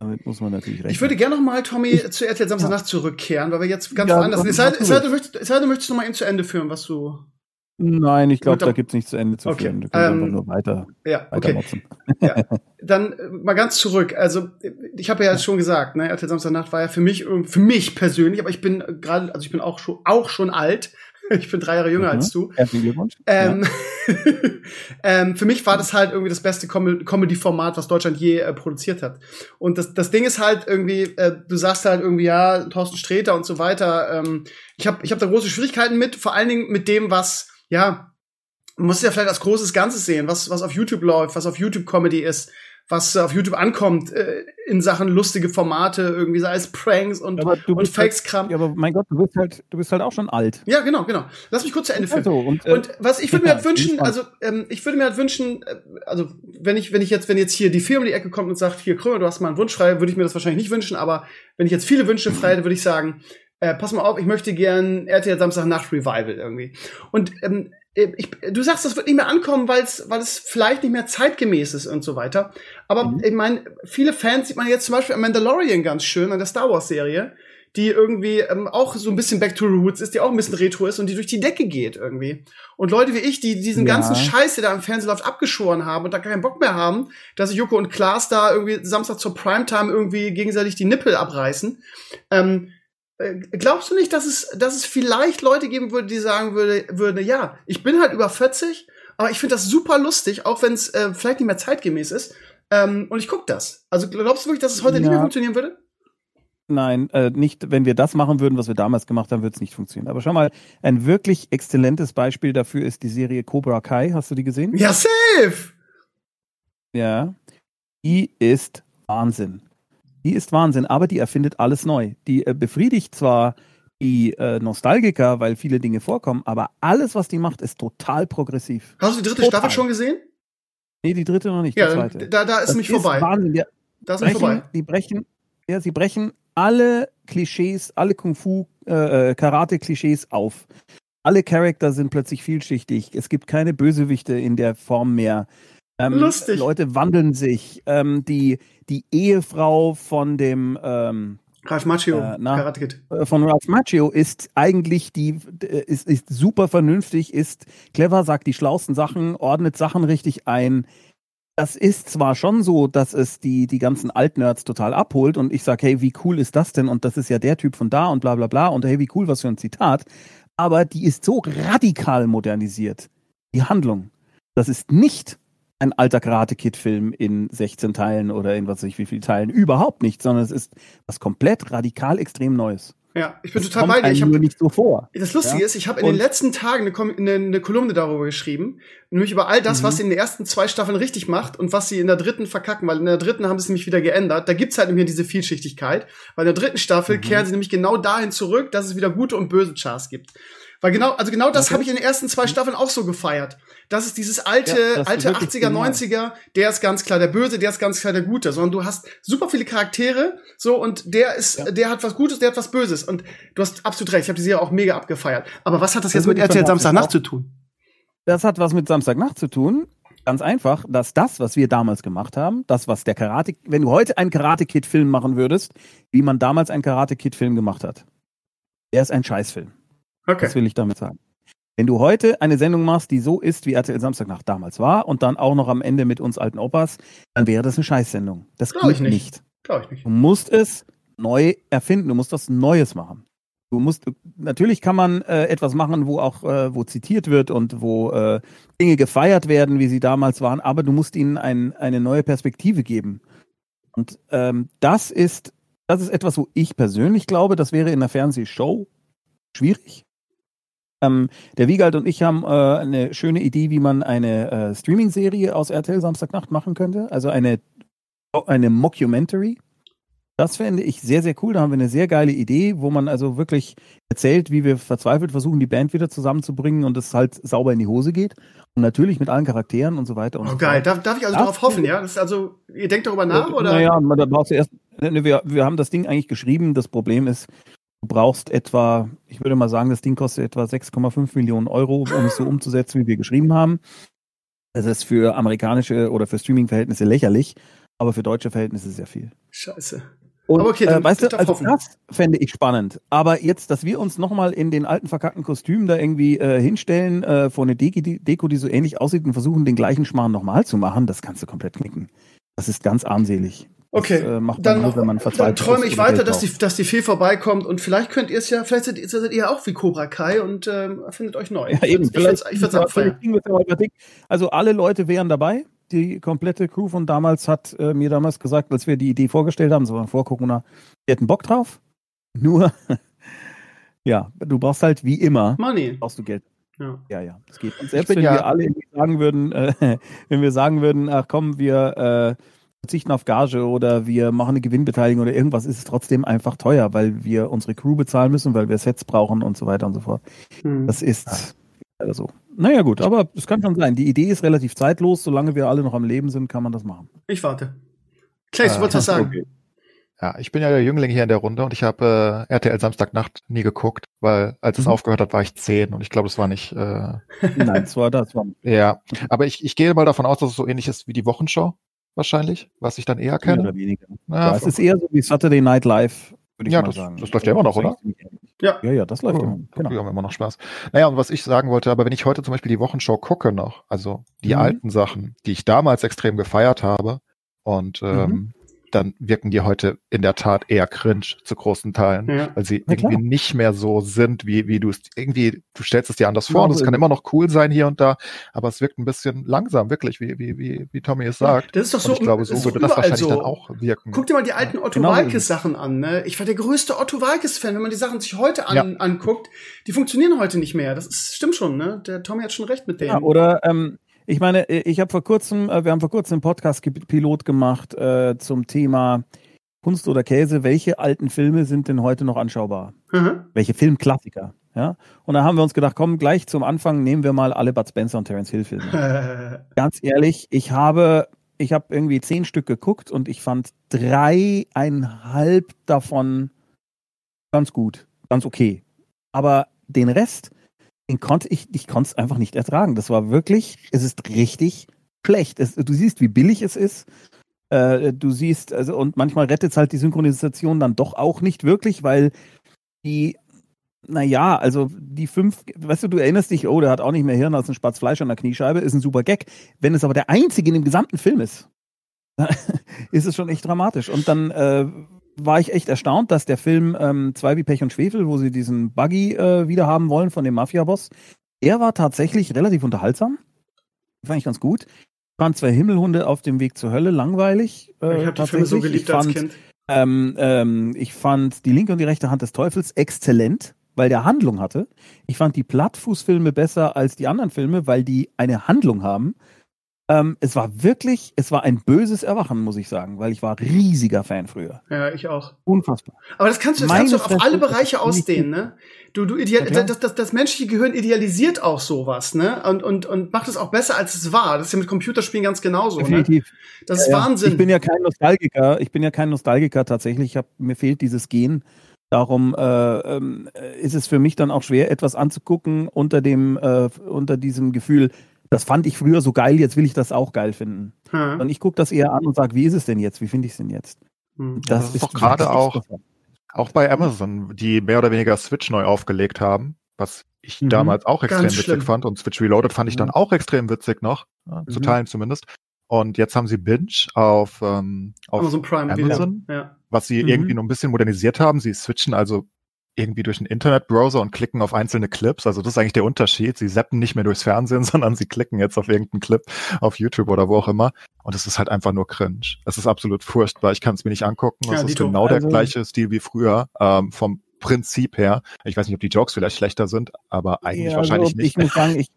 damit muss man natürlich rechnen. Ich würde gerne noch mal, Tommy, zu RTL Samstagnacht zurückkehren, weil wir jetzt ganz Ja, woanders sind. Es sei, ruhig. du möchtest, es sei, du möchtest noch mal eben zu Ende führen, was du. Nein, ich glaube, da gibt es nichts zu Ende zu Okay, führen. Du kannst ähm, einfach nur weiter, Ja, weiter okay. motzen. Dann äh, mal ganz zurück. Also ich habe ja jetzt schon gesagt, ne, RTL Samstagnacht war ja für mich für mich persönlich, aber ich bin gerade, also ich bin auch schon auch schon alt. Ich bin drei Jahre jünger Mhm. als du. Herzlichen Glückwunsch. Ähm, ähm, für mich war das halt irgendwie das beste Com Comedy-Format, was Deutschland je äh, produziert hat. Und das, das Ding ist halt irgendwie, äh, du sagst halt irgendwie, ja, Thorsten Sträter und so weiter. Ähm, ich habe ich hab da große Schwierigkeiten mit, vor allen Dingen mit dem, was, ja, man muss es ja vielleicht als großes Ganzes sehen, was, was auf YouTube läuft, was auf YouTube Comedy ist, was auf YouTube ankommt äh, in Sachen lustige Formate, irgendwie sei es Pranks und, und bist halt, Fakes-Kram. ja, aber mein Gott, du bist halt, du bist halt auch schon alt. Ja, genau, genau. Lass mich kurz zu Ende führen. Also, und, äh, Und was ich würde mir halt wünschen, also ähm, ich würde mir halt wünschen, äh, also wenn ich wenn ich jetzt wenn jetzt hier die Firma um die Ecke kommt und sagt, hier Krömer, du hast mal einen Wunsch frei, würde ich mir das wahrscheinlich nicht wünschen, aber wenn ich jetzt viele Wünsche frei hätte, würde ich sagen, äh, pass mal auf, ich möchte gern RTL Samstag Nacht Revival irgendwie. Und ähm, ich, du sagst, das wird nicht mehr ankommen, weil es weil es vielleicht nicht mehr zeitgemäß ist und so weiter. Aber Mhm. ich meine, viele Fans sieht man jetzt zum Beispiel an Mandalorian ganz schön, an der Star Wars Serie die irgendwie ähm, auch so ein bisschen Back to the Roots ist, die auch ein bisschen Retro ist und die durch die Decke geht irgendwie. Und Leute wie ich, die diesen Ja. ganzen Scheiß, der da im Fernsehen läuft, abgeschoren haben und da keinen Bock mehr haben, dass Joko und Klaas da irgendwie Samstag zur Primetime irgendwie gegenseitig die Nippel abreißen. Ähm, äh, glaubst du nicht, dass es, dass es vielleicht Leute geben würde, die sagen würde, würde, ja, ich bin halt über 40, aber ich finde das super lustig, auch wenn es äh, vielleicht nicht mehr zeitgemäß ist. Ähm, und ich guck das. Also glaubst du wirklich, dass es heute nicht Ja. mehr funktionieren würde? Nein, äh, nicht, wenn wir das machen würden, was wir damals gemacht haben, würde es nicht funktionieren. Aber schau mal, ein wirklich exzellentes Beispiel dafür ist die Serie Cobra Kai. Hast du die gesehen? Ja, safe! Ja. Die ist Wahnsinn. Die ist Wahnsinn, aber die erfindet alles neu. Die äh, befriedigt zwar die äh, Nostalgiker, weil viele Dinge vorkommen, aber alles, was die macht, ist total progressiv. Hast du die dritte Total. Staffel schon gesehen? Nee, die dritte noch nicht, Ja, da, da ist Das mich vorbei. Wahnsinn. Die Da ist mich brechen, vorbei. die brechen, ja, sie brechen alle Klischees, alle Kung-Fu, äh, äh, Karate-Klischees auf. Alle Charakter sind plötzlich vielschichtig. Es gibt keine Bösewichte in der Form mehr. Ähm, Lustig. Leute wandeln sich. Ähm, die, die Ehefrau von dem ähm, Ralph Macchio, Äh, na. Äh, von Ralph Macchio ist eigentlich die äh, ist, ist super vernünftig, ist clever, sagt die schlausten Sachen, ordnet Sachen richtig ein. Das ist zwar schon so, dass es die, die ganzen Altnerds total abholt und ich sage, hey, wie cool ist das denn? Und das ist ja der Typ von da und bla bla bla und hey, wie cool, was für ein Zitat. Aber die ist so radikal modernisiert. Die Handlung. Das ist nicht ein alter Karate-Kid-Film in 16 Teilen oder in was weiß ich wie viele Teilen. Überhaupt nicht, sondern es ist was komplett radikal extrem Neues. Ja, ich bin Das total kommt bei dir. Ich hab, nur nicht so vor. Das Lustige Ja. ist, ich habe in den letzten Tagen eine, eine, eine Kolumne darüber geschrieben, nämlich über all das, Mhm. was sie in den ersten zwei Staffeln richtig macht und was sie in der dritten verkacken, weil in der dritten haben sie es nämlich wieder geändert. Da gibt's halt nämlich diese Vielschichtigkeit, weil in der dritten Staffel Mhm. kehren sie nämlich genau dahin zurück, dass es wieder gute und böse Chars gibt. Weil genau, also genau das Okay. habe ich in den ersten zwei Staffeln auch so gefeiert. Das ist dieses alte, Ja, alte wirklich 80er, genial. 90er, der ist ganz klar der Böse, der ist ganz klar der Gute, sondern du hast super viele Charaktere, so, und der ist, Ja. der hat was Gutes, der hat was Böses. Und du hast absolut recht, ich habe die Serie auch mega abgefeiert. Aber was hat das Das jetzt mit RTL. Samstagnacht zu tun? Das hat was mit Samstagnacht zu tun. Ganz einfach, dass das, was wir damals gemacht haben, das, was der Karate, wenn du heute einen Karate-Kid-Film machen würdest, wie man damals einen Karate-Kid-Film gemacht hat, der ist ein Scheißfilm. Okay. Das will ich damit sagen. Wenn du heute eine Sendung machst, die so ist, wie RTL Samstagnacht damals war und dann auch noch am Ende mit uns alten Opas, dann wäre das eine Scheißsendung. Das Glaub ich nicht. nicht. Glaube ich nicht. Du musst es neu erfinden, du musst was Neues machen. Du musst, natürlich kann man äh, etwas machen, wo auch, äh, wo zitiert wird und wo äh, Dinge gefeiert werden, wie sie damals waren, aber du musst ihnen ein, eine neue Perspektive geben. Und ähm, das ist, das ist etwas, wo ich persönlich glaube, das wäre in einer Fernsehshow schwierig. Ähm, der Wiegald und ich haben äh, eine schöne Idee, wie man eine äh, Streaming-Serie aus RTL Samstagnacht machen könnte. Also eine, eine Mockumentary. Das fände ich sehr, sehr cool. Da haben wir eine sehr geile Idee, wo man also wirklich erzählt, wie wir verzweifelt versuchen, die Band wieder zusammenzubringen und es halt sauber in die Hose geht. Und natürlich mit allen Charakteren und so weiter und Oh, so geil. Darf, darf ich also darauf hoffen, ja? Das ist also, ihr denkt darüber nach, oder? Naja, man- da brauchst du erst. ne, Wir, wir haben das Ding eigentlich geschrieben. Das Problem ist, du brauchst etwa, ich würde mal sagen, das Ding kostet etwa 6,5 Millionen Euro, um es so umzusetzen, wie wir geschrieben haben. Das ist für amerikanische oder für Streaming-Verhältnisse lächerlich, aber für deutsche Verhältnisse sehr viel. Scheiße. Und, Aber okay, äh, dann- weißt ich du, also hoffen. das fände ich spannend. Aber jetzt, dass wir uns nochmal in den alten verkackten Kostümen da irgendwie äh, hinstellen, äh, vor eine Deko die, Deko, die so ähnlich aussieht und versuchen, den gleichen Schmarrn nochmal zu machen, das kannst du komplett knicken. Das ist ganz armselig. Das, Okay, äh, macht man dann, nur, wenn man dann träume ich weiter, dass die, dass die Fee vorbeikommt und vielleicht könnt ihr es ja, vielleicht seid, seid ihr auch wie Cobra Kai und ähm, findet euch neu. Ja, eben. Ich würde es ich vielleicht wir es ja heute dick. Also alle Leute wären dabei. Die komplette Crew von damals hat äh, mir damals gesagt, als wir die Idee vorgestellt haben, so war vor Corona, die hätten Bock drauf. Nur, ja, du brauchst halt wie immer, Money. brauchst du Geld. Ja. Ja, ja, das geht. Und selbst wenn ja- wir alle sagen würden, äh, wenn wir sagen würden, ach komm, wir äh, verzichten auf Gage oder wir machen eine Gewinnbeteiligung oder irgendwas, ist es trotzdem einfach teuer, weil wir unsere Crew bezahlen müssen, weil wir Sets brauchen und so weiter und so fort. Hm. Das ist leider so. Naja gut, aber es kann schon sein. Die Idee ist relativ zeitlos. Solange wir alle noch am Leben sind, kann man das machen. Ich warte. Clay, du Äh, wolltest was sagen. Okay. Ja, ich bin ja der Jüngling hier in der Runde und ich habe äh, RTL Samstagnacht nie geguckt, weil als es Mhm. aufgehört hat, war ich zehn und ich glaube, das war nicht. Äh, Nein, das war das war. ja, aber ich, ich gehe mal davon aus, dass es so ähnlich ist wie die Wochenshow wahrscheinlich, was ich dann eher Mehr kenne. oder weniger. Ja, Ja, es ist eher so wie Saturday Night Live, würde ich Ja, mal das- sagen. das läuft ja immer noch, oder? Ja. Ja, ja, das läuft Oh, immer. Genau. Wir haben immer noch Spaß. Naja, und was ich sagen wollte, aber wenn ich heute zum Beispiel die Wochenshow gucke noch, also die Mhm. alten Sachen, die ich damals extrem gefeiert habe, und Mhm. Dann wirken die heute in der Tat eher cringe zu großen Teilen, Ja. weil sie Na klar. irgendwie nicht mehr so sind, wie, wie du es irgendwie, du stellst es dir anders vor und es kann immer noch cool sein hier und da, aber es wirkt ein bisschen langsam, wirklich, wie, wie, wie, wie Tommy es sagt. Das ist doch so, und ich glaube, das so ist würde das wahrscheinlich so. dann auch wirken. Guck dir mal die alten Otto Genau Walkes Sachen an. Ne? Ich war der größte Otto Walkes Fan. Wenn man die Sachen sich heute an, Ja. anguckt, die funktionieren heute nicht mehr. Das ist, stimmt schon. Ne? Der Tommy hat schon recht mit denen. Ja, oder ähm, ich meine, äh, ich habe vor kurzem, äh, wir haben vor kurzem einen Podcast-Pilot gemacht äh, zum Thema Kunst oder Käse. Welche alten Filme sind denn heute noch anschaubar? Mhm. Welche Filmklassiker? Ja? Und da haben wir uns gedacht, komm, gleich zum Anfang nehmen wir mal alle Bud Spencer und Terence Hill Filme. Ganz ehrlich, ich habe, ich habe irgendwie zehn Stück geguckt und ich fand dreieinhalb davon ganz gut, ganz okay. Aber den Rest, den konnte ich, ich konnte es einfach nicht ertragen. Das war wirklich, es ist richtig schlecht. Es, du siehst, wie billig es ist. Äh, du siehst, also, und manchmal rettet es halt die Synchronisation dann doch auch nicht wirklich, weil die, naja, also die fünf, weißt du, du erinnerst dich, oh, der hat auch nicht mehr Hirn als ein Spatz Fleisch an der Kniescheibe, ist ein super Gag. Wenn es aber der einzige in dem gesamten Film ist, ist es schon echt dramatisch. Und dann äh, war ich echt erstaunt, dass der Film ähm, Zwei wie Pech und Schwefel, wo sie diesen Buggy äh, wieder haben wollen von dem Mafia-Boss, der war tatsächlich relativ unterhaltsam. Fand ich ganz gut. Ich fand zwei Himmelhunde auf dem Weg zur Hölle langweilig. Äh, ich habe die Filme so geliebt fand, als Kind. Ähm, ähm, ich fand die linke und die rechte Hand des Teufels exzellent, weil der Handlung hatte. Ich fand die Plattfußfilme besser als die anderen Filme, weil die eine Handlung haben. Ähm, es war wirklich, es war ein böses Erwachen, muss ich sagen, weil ich war riesiger Fan früher. Ja, ich auch. Unfassbar. Aber das kannst du, das kannst du auf alle Bereiche ausdehnen, ne? Du, du ideal, ja, das, das, das menschliche Gehirn idealisiert auch sowas, ne? Und, und, und macht es auch besser, als es war. Das ist ja mit Computerspielen ganz genauso, ne? Definitiv. Ne? Das ist ja, Wahnsinn. Ich bin ja kein Nostalgiker. Ich bin ja kein Nostalgiker tatsächlich. Ich hab, mir fehlt dieses Gen. Darum äh, ähm, ist es für mich dann auch schwer, etwas anzugucken unter dem, äh, unter diesem Gefühl, das fand ich früher so geil, jetzt will ich das auch geil finden. Hm. Und ich gucke das eher an und sage, wie ist es denn jetzt? Wie finde ich es denn jetzt? Hm. Das, das, ist doch gerade auch, auch bei Amazon, die mehr oder weniger Switch neu aufgelegt haben, was ich mhm. damals auch extrem Ganz witzig schlimm. fand. Und Switch Reloaded fand ich dann mhm. auch extrem witzig noch, ja, zu mhm. Teilen zumindest. Und jetzt haben sie Binge auf, ähm, auf Amazon, Prime Amazon ja. was sie mhm. irgendwie noch ein bisschen modernisiert haben. Sie switchen also irgendwie durch einen Internetbrowser und klicken auf einzelne Clips. Also das ist eigentlich der Unterschied. Sie zappen nicht mehr durchs Fernsehen, sondern sie klicken jetzt auf irgendeinen Clip auf YouTube oder wo auch immer. Und es ist halt einfach nur cringe. Es ist absolut furchtbar. Ich kann es mir nicht angucken. Es ja, ist genau also, der gleiche Stil wie früher. Ähm, vom Prinzip her. Ich weiß nicht, ob die Jokes vielleicht schlechter sind, aber eigentlich ja, wahrscheinlich also, nicht. Ich muss sagen, ich,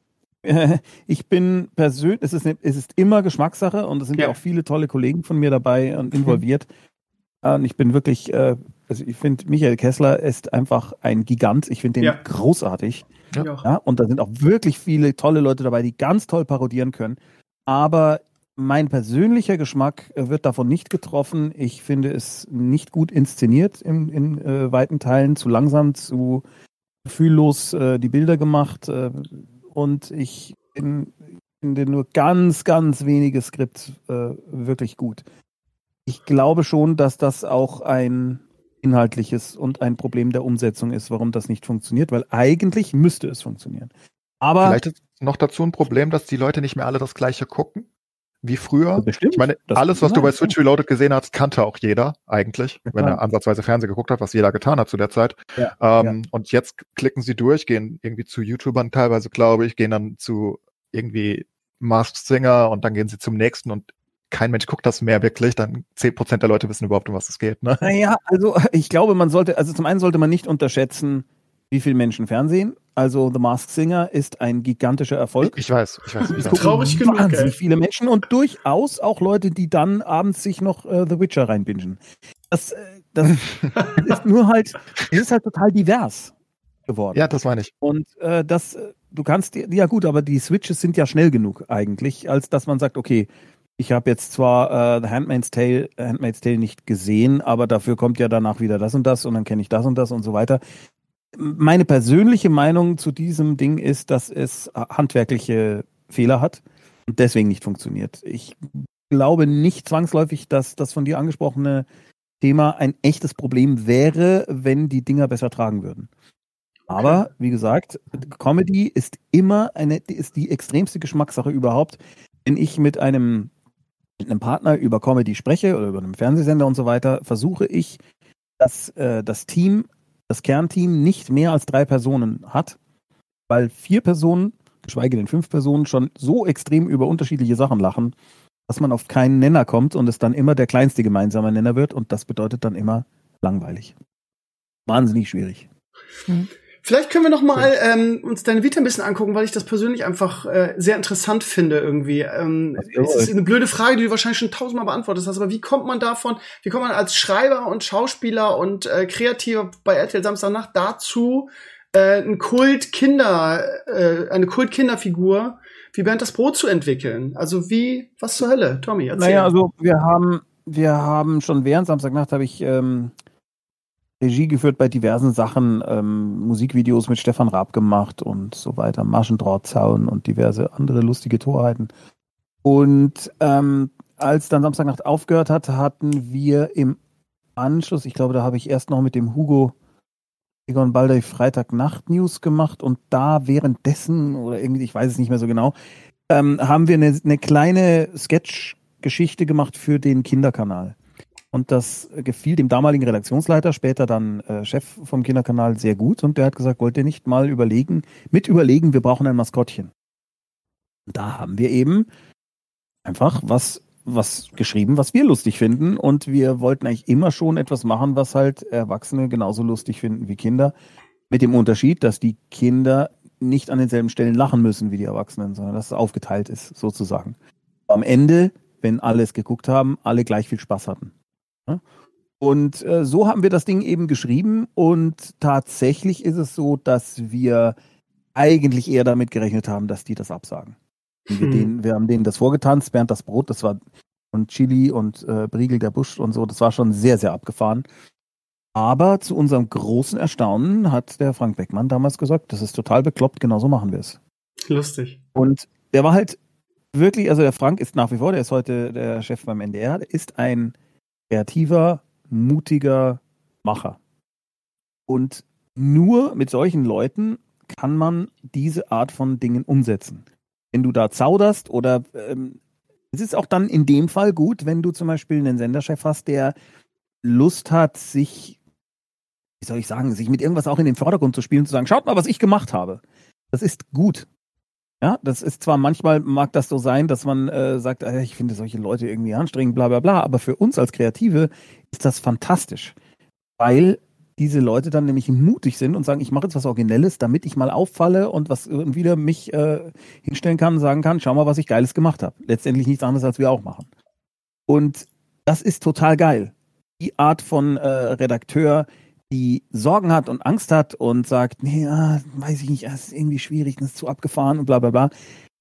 ich bin persönlich, es ist, es ist immer Geschmackssache und es sind ja. ja auch viele tolle Kollegen von mir dabei und involviert. Und ich bin wirklich äh, also ich finde, Michael Kessler ist einfach ein Gigant. Ich finde den ja. großartig. Ja. ja. Und da sind auch wirklich viele tolle Leute dabei, die ganz toll parodieren können. Aber mein persönlicher Geschmack wird davon nicht getroffen. Ich finde es nicht gut inszeniert in, in äh, weiten Teilen, zu langsam, zu gefühllos äh, die Bilder gemacht. Äh, und ich finde nur ganz, ganz wenige Skripts äh, wirklich gut. Ich glaube schon, dass das auch ein inhaltliches und ein Problem der Umsetzung ist, warum das nicht funktioniert, weil eigentlich müsste es funktionieren. Aber vielleicht ist noch dazu ein Problem, dass die Leute nicht mehr alle das gleiche gucken wie früher. Bestimmt. Ich meine, alles, was du bei Switch Reloaded gesehen hast, kannte auch jeder eigentlich, ja, wenn er ansatzweise Fernsehen geguckt hat, was jeder getan hat zu der Zeit. Ja, ähm, ja. Und jetzt klicken sie durch, gehen irgendwie zu YouTubern teilweise, glaube ich, gehen dann zu irgendwie Masked Singer und dann gehen sie zum nächsten und kein Mensch guckt das mehr wirklich, dann zehn Prozent der Leute wissen überhaupt, um was es geht. Ne? Naja, also ich glaube, man sollte, also zum einen sollte man nicht unterschätzen, wie viele Menschen Fernsehen. Also The Masked Singer ist ein gigantischer Erfolg. Ich, ich weiß, ich weiß. Ich weiß. Traurig genug. Wahnsinnig viele Menschen und durchaus auch Leute, die dann abends sich noch äh, The Witcher reinbingen. Das, äh, das ist nur halt, es ist halt total divers geworden. Ja, das meine ich. Und äh, das, äh, du kannst, ja gut, aber die Switches sind ja schnell genug eigentlich, als dass man sagt, okay, ich habe jetzt zwar äh, The Handmaid's Tale, Handmaid's Tale nicht gesehen, aber dafür kommt ja danach wieder das und das und dann kenne ich das und das und so weiter. Meine persönliche Meinung zu diesem Ding ist, dass es handwerkliche Fehler hat und deswegen nicht funktioniert. Ich glaube nicht zwangsläufig, dass das von dir angesprochene Thema ein echtes Problem wäre, wenn die Dinger besser tragen würden. Aber wie gesagt, Comedy ist immer eine, ist die extremste Geschmackssache überhaupt. Wenn ich mit einem mit einem Partner über Comedy spreche oder über einen Fernsehsender und so weiter, versuche ich, dass äh, das Team, das Kernteam nicht mehr als drei Personen hat, weil vier Personen, geschweige denn fünf Personen, schon so extrem über unterschiedliche Sachen lachen, dass man auf keinen Nenner kommt und es dann immer der kleinste gemeinsame Nenner wird und das bedeutet dann immer langweilig. Wahnsinnig schwierig. Mhm. Vielleicht können wir noch mal ähm, uns deine Vita ein bisschen angucken, weil ich das persönlich einfach äh, sehr interessant finde irgendwie. Ähm, es ist eine blöde Frage, die du wahrscheinlich schon tausendmal beantwortet hast, aber wie kommt man davon, wie kommt man als Schreiber und Schauspieler und äh, Kreativer bei RTL Samstagnacht dazu, äh, ein Kult Kinder, äh, eine Kult Kinderfigur wie Bernd das Brot zu entwickeln? Also wie, was zur Hölle, Tommy? Erzähl. Naja, also wir haben, wir haben schon während Samstagnacht habe ich ähm, Regie geführt bei diversen Sachen, ähm, Musikvideos mit Stefan Raab gemacht und so weiter, Maschendrahtzaun und diverse andere lustige Torheiten. Und ähm, als dann Samstagnacht aufgehört hat, hatten wir im Anschluss, ich glaube, da habe ich erst noch mit dem Hugo Egon Balder Freitagnacht News gemacht und da währenddessen, oder irgendwie, ich weiß es nicht mehr so genau, ähm, haben wir eine, eine kleine Sketch-Geschichte gemacht für den Kinderkanal. Und das gefiel dem damaligen Redaktionsleiter, später dann äh, Chef vom Kinderkanal, sehr gut. Und der hat gesagt, wollt ihr nicht mal überlegen, mit überlegen, wir brauchen ein Maskottchen. Und da haben wir eben einfach was, was geschrieben, was wir lustig finden. Und wir wollten eigentlich immer schon etwas machen, was halt Erwachsene genauso lustig finden wie Kinder. Mit dem Unterschied, dass die Kinder nicht an denselben Stellen lachen müssen wie die Erwachsenen, sondern dass es aufgeteilt ist, sozusagen. Am Ende, wenn alle es geguckt haben, alle gleich viel Spaß hatten. Und äh, so haben wir das Ding eben geschrieben und tatsächlich ist es so, dass wir eigentlich eher damit gerechnet haben, dass die das absagen. Wir, hm. denen, wir, haben denen das vorgetanzt, Bernd das Brot, das war und Chili und äh, Briegel der Busch und so, das war schon sehr, sehr abgefahren. Aber zu unserem großen Erstaunen hat der Frank Beckmann damals gesagt, das ist total bekloppt, genauso machen wir es. Lustig. Und der war halt wirklich, also der Frank ist nach wie vor, der ist heute der Chef beim NDR, der ist ein kreativer, mutiger Macher. Und nur mit solchen Leuten kann man diese Art von Dingen umsetzen. Wenn du da zauderst oder ähm, es ist auch dann in dem Fall gut, wenn du zum Beispiel einen Senderchef hast, der Lust hat, sich, wie soll ich sagen, sich mit irgendwas auch in den Vordergrund zu spielen, zu sagen, schaut mal, was ich gemacht habe. Das ist gut. Ja, das ist zwar manchmal mag das so sein, dass man äh, sagt, äh, ich finde solche Leute irgendwie anstrengend, bla bla bla, aber für uns als Kreative ist das fantastisch, weil diese Leute dann nämlich mutig sind und sagen, ich mache jetzt was Originelles, damit ich mal auffalle und was wieder mich äh, hinstellen kann und sagen kann, schau mal, was ich Geiles gemacht habe. Letztendlich nichts anderes, als wir auch machen. Und das ist total geil. Die Art von äh, Redakteur, die Sorgen hat und Angst hat und sagt, nee, ah, weiß ich nicht, das ist irgendwie schwierig, das ist zu abgefahren und bla bla bla,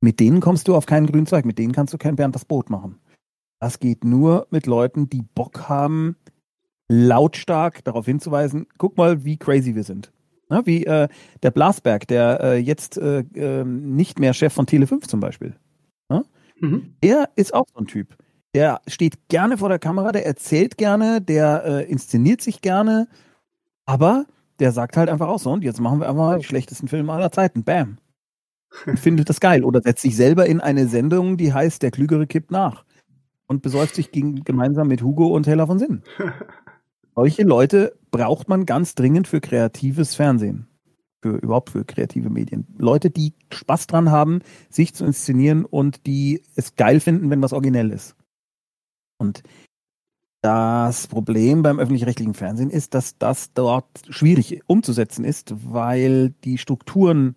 mit denen kommst du auf keinen grünen Zweig, mit denen kannst du kein Bernd das Boot machen. Das geht nur mit Leuten, die Bock haben, lautstark darauf hinzuweisen, guck mal, wie crazy wir sind. Na, wie äh, der Blasberg, der äh, jetzt äh, ähm, nicht mehr Chef von Tele5 zum Beispiel. Mhm. Der ist auch so ein Typ. Der steht gerne vor der Kamera, der erzählt gerne, der äh, inszeniert sich gerne aber der sagt halt einfach auch so, und jetzt machen wir einfach mal die schlechtesten Filme aller Zeiten. Bam. Und findet das geil. Oder setzt sich selber in eine Sendung, die heißt Der Klügere kippt nach. Und besäuft sich gegen, gemeinsam mit Hugo und Taylor von Sinn. Solche Leute braucht man ganz dringend für kreatives Fernsehen. Für überhaupt für kreative Medien. Leute, die Spaß dran haben, sich zu inszenieren und die es geil finden, wenn was originell ist. Und das Problem beim öffentlich-rechtlichen Fernsehen ist, dass das dort schwierig umzusetzen ist, weil die Strukturen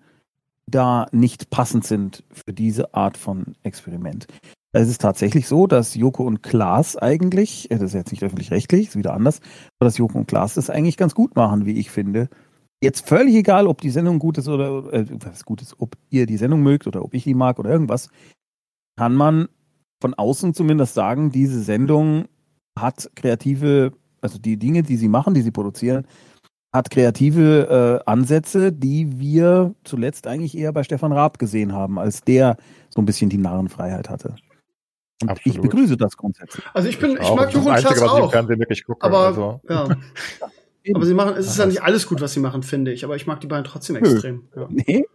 da nicht passend sind für diese Art von Experiment. Es ist tatsächlich so, dass Joko und Klaas eigentlich, äh, das ist jetzt nicht öffentlich-rechtlich, ist wieder anders, aber dass Joko und Klaas das eigentlich ganz gut machen, wie ich finde. Jetzt völlig egal, ob die Sendung gut ist oder äh, was gut ist, ob ihr die Sendung mögt oder ob ich die mag oder irgendwas, kann man von außen zumindest sagen, diese Sendung hat kreative, also die Dinge, die sie machen, die sie produzieren, hat kreative äh, Ansätze, die wir zuletzt eigentlich eher bei Stefan Raab gesehen haben, als der so ein bisschen die Narrenfreiheit hatte. Und Absolut. ich begrüße das grundsätzlich. Also ich bin, ich, ich mag Jürgen Schatz auch. Gucke, aber also. ja. aber sie machen, es ist ja nicht alles gut, was sie machen, finde ich. Aber ich mag die beiden trotzdem extrem. Ja. Nee,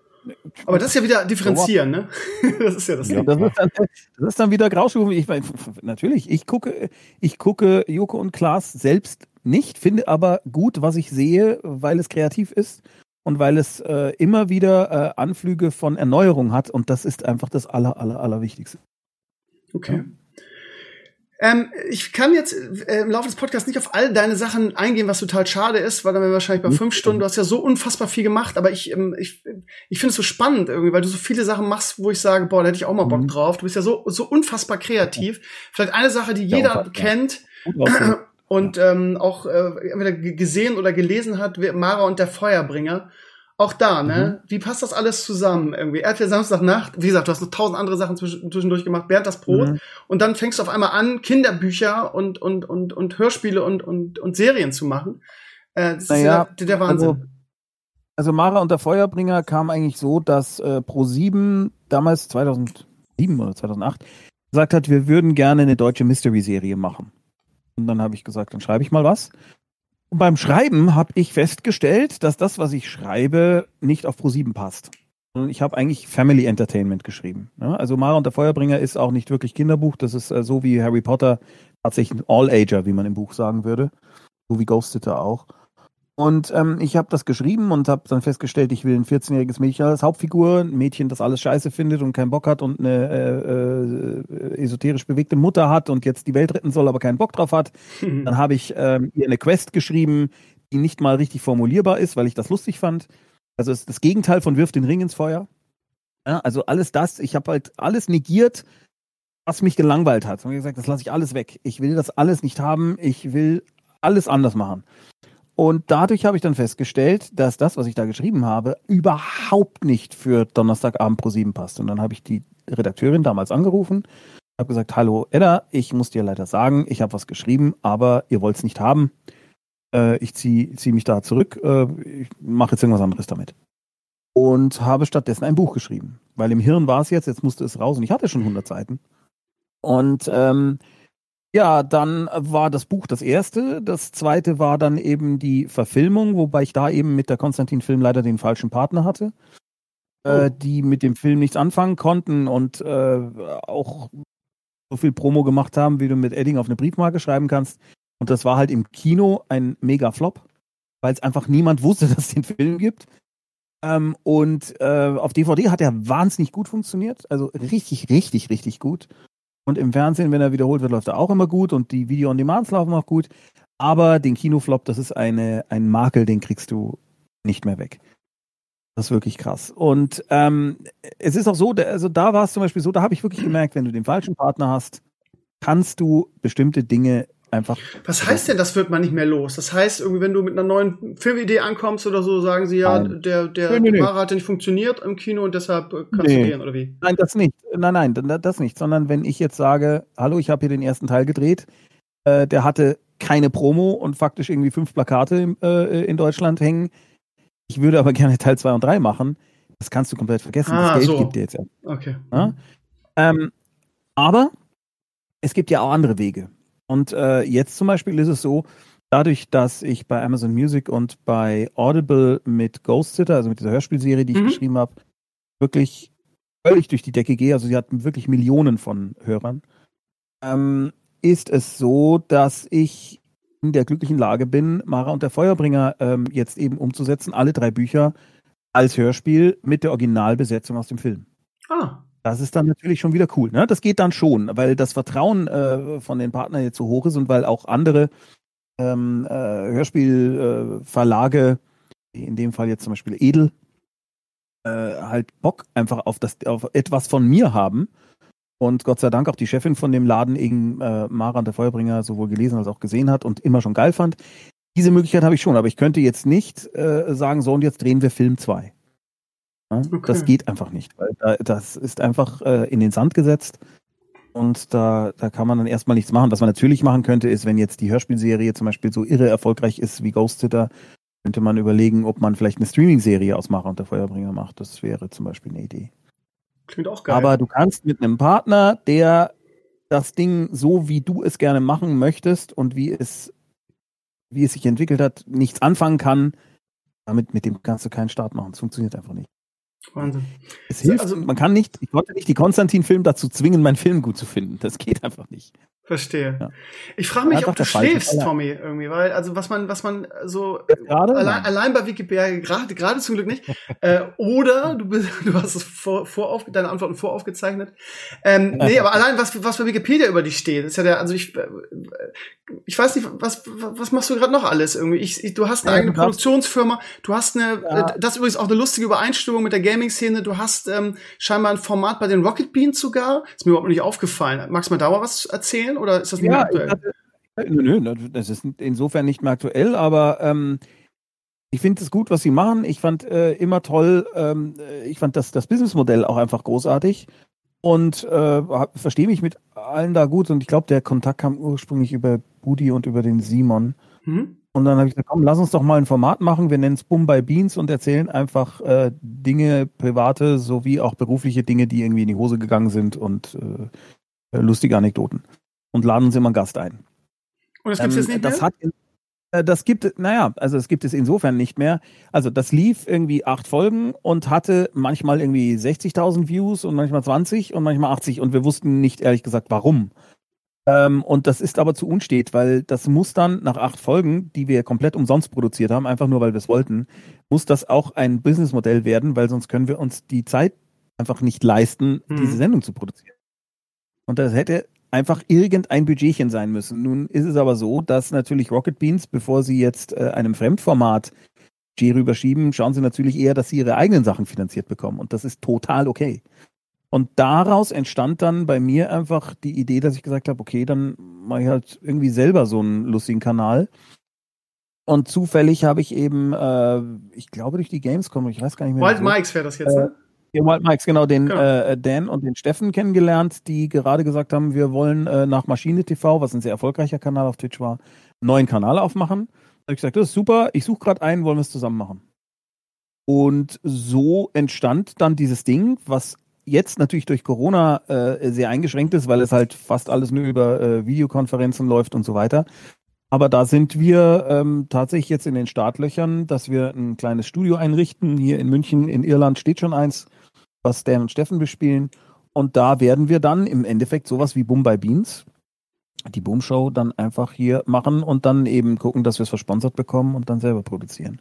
aber das ist ja wieder differenzieren, ne? Das ist ja das. Ja, das, ist dann, das ist dann wieder Graustufen. Ich meine, natürlich, ich gucke, ich gucke Joko und Klaas selbst nicht, finde aber gut, was ich sehe, weil es kreativ ist und weil es äh, immer wieder äh, Anflüge von Erneuerung hat und das ist einfach das aller, aller, allerwichtigste. Okay. Ja. Ähm, ich kann jetzt äh, im Laufe des Podcasts nicht auf all deine Sachen eingehen, was total schade ist, weil dann wären wir wahrscheinlich bei fünf Stunden. Du hast ja so unfassbar viel gemacht, aber ich, ähm, ich, ich finde es so spannend irgendwie, weil du so viele Sachen machst, wo ich sage, boah, da hätte ich auch mal Bock mhm. drauf. Du bist ja so, so unfassbar kreativ. Vielleicht eine Sache, die jeder ja, kennt. Und ähm, auch äh, entweder gesehen oder gelesen hat, Mara und der Feuerbringer auch da, ne? Mhm. Wie passt das alles zusammen irgendwie? RTL Samstagnacht, wie gesagt, du hast noch tausend andere Sachen zwischendurch gemacht, Bernd das Brot. Mhm. Und dann fängst du auf einmal an, Kinderbücher und, und, und, und Hörspiele und, und, und Serien zu machen. Äh, das naja, ist der, der Wahnsinn. Also, also, Mara und der Feuerbringer kam eigentlich so, dass äh, Pro7 damals 2007 oder 2008 gesagt hat, wir würden gerne eine deutsche Mystery-Serie machen. Und dann habe ich gesagt, dann schreibe ich mal was. Und beim Schreiben habe ich festgestellt, dass das, was ich schreibe, nicht auf Pro7 passt. Ich habe eigentlich Family Entertainment geschrieben. Also Mara und der Feuerbringer ist auch nicht wirklich Kinderbuch. Das ist äh, so wie Harry Potter tatsächlich ein All-Ager, wie man im Buch sagen würde. So wie Ghost Sitter auch. Und ähm, ich habe das geschrieben und habe dann festgestellt, ich will ein 14-jähriges Mädchen als Hauptfigur, ein Mädchen, das alles scheiße findet und keinen Bock hat und eine äh, äh, esoterisch bewegte Mutter hat und jetzt die Welt retten soll, aber keinen Bock drauf hat. Dann habe ich ähm, ihr eine Quest geschrieben, die nicht mal richtig formulierbar ist, weil ich das lustig fand. Also es ist das Gegenteil von wirft den Ring ins Feuer. Ja, also alles das, ich habe halt alles negiert, was mich gelangweilt hat. Und gesagt, das lasse ich alles weg. Ich will das alles nicht haben. Ich will alles anders machen. Und dadurch habe ich dann festgestellt, dass das, was ich da geschrieben habe, überhaupt nicht für Donnerstagabend pro 7 passt. Und dann habe ich die Redakteurin damals angerufen, habe gesagt, hallo Edda, ich muss dir leider sagen, ich habe was geschrieben, aber ihr wollt es nicht haben. Äh, ich ziehe zieh mich da zurück, äh, ich mache jetzt irgendwas anderes damit. Und habe stattdessen ein Buch geschrieben. Weil im Hirn war es jetzt, jetzt musste es raus und ich hatte schon 100 Seiten. Und ähm, ja, dann war das Buch das erste. Das zweite war dann eben die Verfilmung, wobei ich da eben mit der Konstantin-Film leider den falschen Partner hatte, äh, oh. äh, die mit dem Film nichts anfangen konnten und äh, auch so viel Promo gemacht haben, wie du mit Edding auf eine Briefmarke schreiben kannst. Und das war halt im Kino ein mega Flop, weil es einfach niemand wusste, dass es den Film gibt. Ähm, und äh, auf DVD hat er wahnsinnig gut funktioniert. Also richtig, richtig, richtig gut. Und im Fernsehen, wenn er wiederholt wird, läuft er auch immer gut und die Video-on-Demands laufen auch gut. Aber den Kinoflop, das ist eine, ein Makel, den kriegst du nicht mehr weg. Das ist wirklich krass. Und ähm, es ist auch so, also da war es zum Beispiel so, da habe ich wirklich gemerkt, wenn du den falschen Partner hast, kannst du bestimmte Dinge einfach. Was heißt denn, das wird man nicht mehr los? Das heißt, irgendwie, wenn du mit einer neuen Filmidee ankommst oder so, sagen sie ja, nein. der, der nee, nee, Fahrer hat nicht funktioniert im Kino und deshalb äh, kannst nee. du gehen, oder wie? Nein, das nicht. Nein, nein, das nicht. Sondern wenn ich jetzt sage, hallo, ich habe hier den ersten Teil gedreht, äh, der hatte keine Promo und faktisch irgendwie fünf Plakate äh, in Deutschland hängen. Ich würde aber gerne Teil 2 und 3 machen. Das kannst du komplett vergessen. Ah, das Geld so. gibt dir jetzt ja. Okay. Ja? Ähm, aber es gibt ja auch andere Wege. Und äh, jetzt zum Beispiel ist es so, dadurch, dass ich bei Amazon Music und bei Audible mit Ghost Sitter, also mit dieser Hörspielserie, die ich mhm. geschrieben habe, wirklich völlig durch die Decke gehe, also sie hatten wirklich Millionen von Hörern, ähm, ist es so, dass ich in der glücklichen Lage bin, Mara und der Feuerbringer ähm, jetzt eben umzusetzen, alle drei Bücher als Hörspiel mit der Originalbesetzung aus dem Film. Ah. Das ist dann natürlich schon wieder cool. Ne? Das geht dann schon, weil das Vertrauen äh, von den Partnern jetzt so hoch ist und weil auch andere ähm, äh, Hörspielverlage, äh, in dem Fall jetzt zum Beispiel Edel, äh, halt Bock einfach auf, das, auf etwas von mir haben. Und Gott sei Dank auch die Chefin von dem Laden, eben äh, Mara der Feuerbringer, sowohl gelesen als auch gesehen hat und immer schon geil fand. Diese Möglichkeit habe ich schon, aber ich könnte jetzt nicht äh, sagen, so und jetzt drehen wir Film 2. Okay. Das geht einfach nicht, weil da, das ist einfach äh, in den Sand gesetzt und da, da kann man dann erstmal nichts machen. Was man natürlich machen könnte, ist, wenn jetzt die Hörspielserie zum Beispiel so irre erfolgreich ist wie Ghost Sitter, könnte man überlegen, ob man vielleicht eine Streaming-Serie aus Macher und der Feuerbringer macht. Das wäre zum Beispiel eine Idee. Klingt auch geil. Aber du kannst mit einem Partner, der das Ding so, wie du es gerne machen möchtest und wie es, wie es sich entwickelt hat, nichts anfangen kann, damit mit dem kannst du keinen Start machen. Es funktioniert einfach nicht. Wahnsinn. Es hilft, also, man kann nicht, ich konnte nicht die Konstantin-Film dazu zwingen, meinen Film gut zu finden. Das geht einfach nicht. Verstehe. Ja. Ich frage mich, ob du schläfst, Tommy, irgendwie, weil, also was man, was man so gerade, allein, allein bei Wikipedia, gerade, gerade zum Glück nicht, äh, oder du bist, du hast es vor, vorauf, deine Antworten voraufgezeichnet. Ähm, nee, aber allein was, was bei Wikipedia über dich steht, ist ja der, also ich, äh, ich weiß nicht, was, was machst du gerade noch alles irgendwie? Ich, ich, du hast eine ja, eigene Produktionsfirma, du hast eine, ja. Äh, das ist übrigens auch eine lustige Übereinstimmung mit der Gaming-Szene, du hast ähm, scheinbar ein Format bei den Rocket Beans sogar, ist mir überhaupt nicht aufgefallen. Magst du mal da mal was erzählen oder ist das nicht ja, mehr aktuell? Hatte, nö, nö, das ist insofern nicht mehr aktuell, aber ähm, ich finde es gut, was sie machen. Ich fand äh, immer toll, ähm, ich fand das, das Businessmodell auch einfach großartig und äh, verstehe mich mit allen da gut und ich glaube, der Kontakt kam ursprünglich über Budi und über den Simon. Mhm. Und dann habe ich gesagt, komm, lass uns doch mal ein Format machen. Wir nennen es Bum by Beans und erzählen einfach äh, Dinge, private sowie auch berufliche Dinge, die irgendwie in die Hose gegangen sind und äh, lustige Anekdoten. Und laden uns immer einen Gast ein. Und das gibt es ähm, jetzt nicht das Hat, äh, das gibt, naja, also es gibt es insofern nicht mehr. Also das lief irgendwie acht Folgen und hatte manchmal irgendwie 60.000 Views und manchmal 20 und manchmal 80 und wir wussten nicht ehrlich gesagt warum. Ähm, und das ist aber zu unstet, weil das muss dann nach acht Folgen, die wir komplett umsonst produziert haben, einfach nur weil wir es wollten, muss das auch ein Businessmodell werden, weil sonst können wir uns die Zeit einfach nicht leisten, mhm. diese Sendung zu produzieren. Und das hätte einfach irgendein Budgetchen sein müssen. Nun ist es aber so, dass natürlich Rocket Beans, bevor sie jetzt äh, einem Fremdformat Budget rüberschieben, schauen sie natürlich eher, dass sie ihre eigenen Sachen finanziert bekommen. Und das ist total okay. Und daraus entstand dann bei mir einfach die Idee, dass ich gesagt habe, okay, dann mache ich halt irgendwie selber so einen lustigen Kanal. Und zufällig habe ich eben, äh, ich glaube durch die Gamescom, ich weiß gar nicht mehr. Wild Mikes wäre das jetzt, ne? Ja, Wild Mikes, genau, den genau. Äh, Dan und den Steffen kennengelernt, die gerade gesagt haben, wir wollen äh, nach Maschine TV, was ein sehr erfolgreicher Kanal auf Twitch war, einen neuen Kanal aufmachen. Da habe ich gesagt, das ist super, ich suche gerade einen, wollen wir es zusammen machen. Und so entstand dann dieses Ding, was jetzt natürlich durch Corona äh, sehr eingeschränkt ist, weil es halt fast alles nur über äh, Videokonferenzen läuft und so weiter. Aber da sind wir ähm, tatsächlich jetzt in den Startlöchern, dass wir ein kleines Studio einrichten. Hier in München, in Irland steht schon eins, was Dan und Steffen bespielen. Und da werden wir dann im Endeffekt sowas wie Boom by Beans, die Boom Show, dann einfach hier machen und dann eben gucken, dass wir es versponsert bekommen und dann selber produzieren.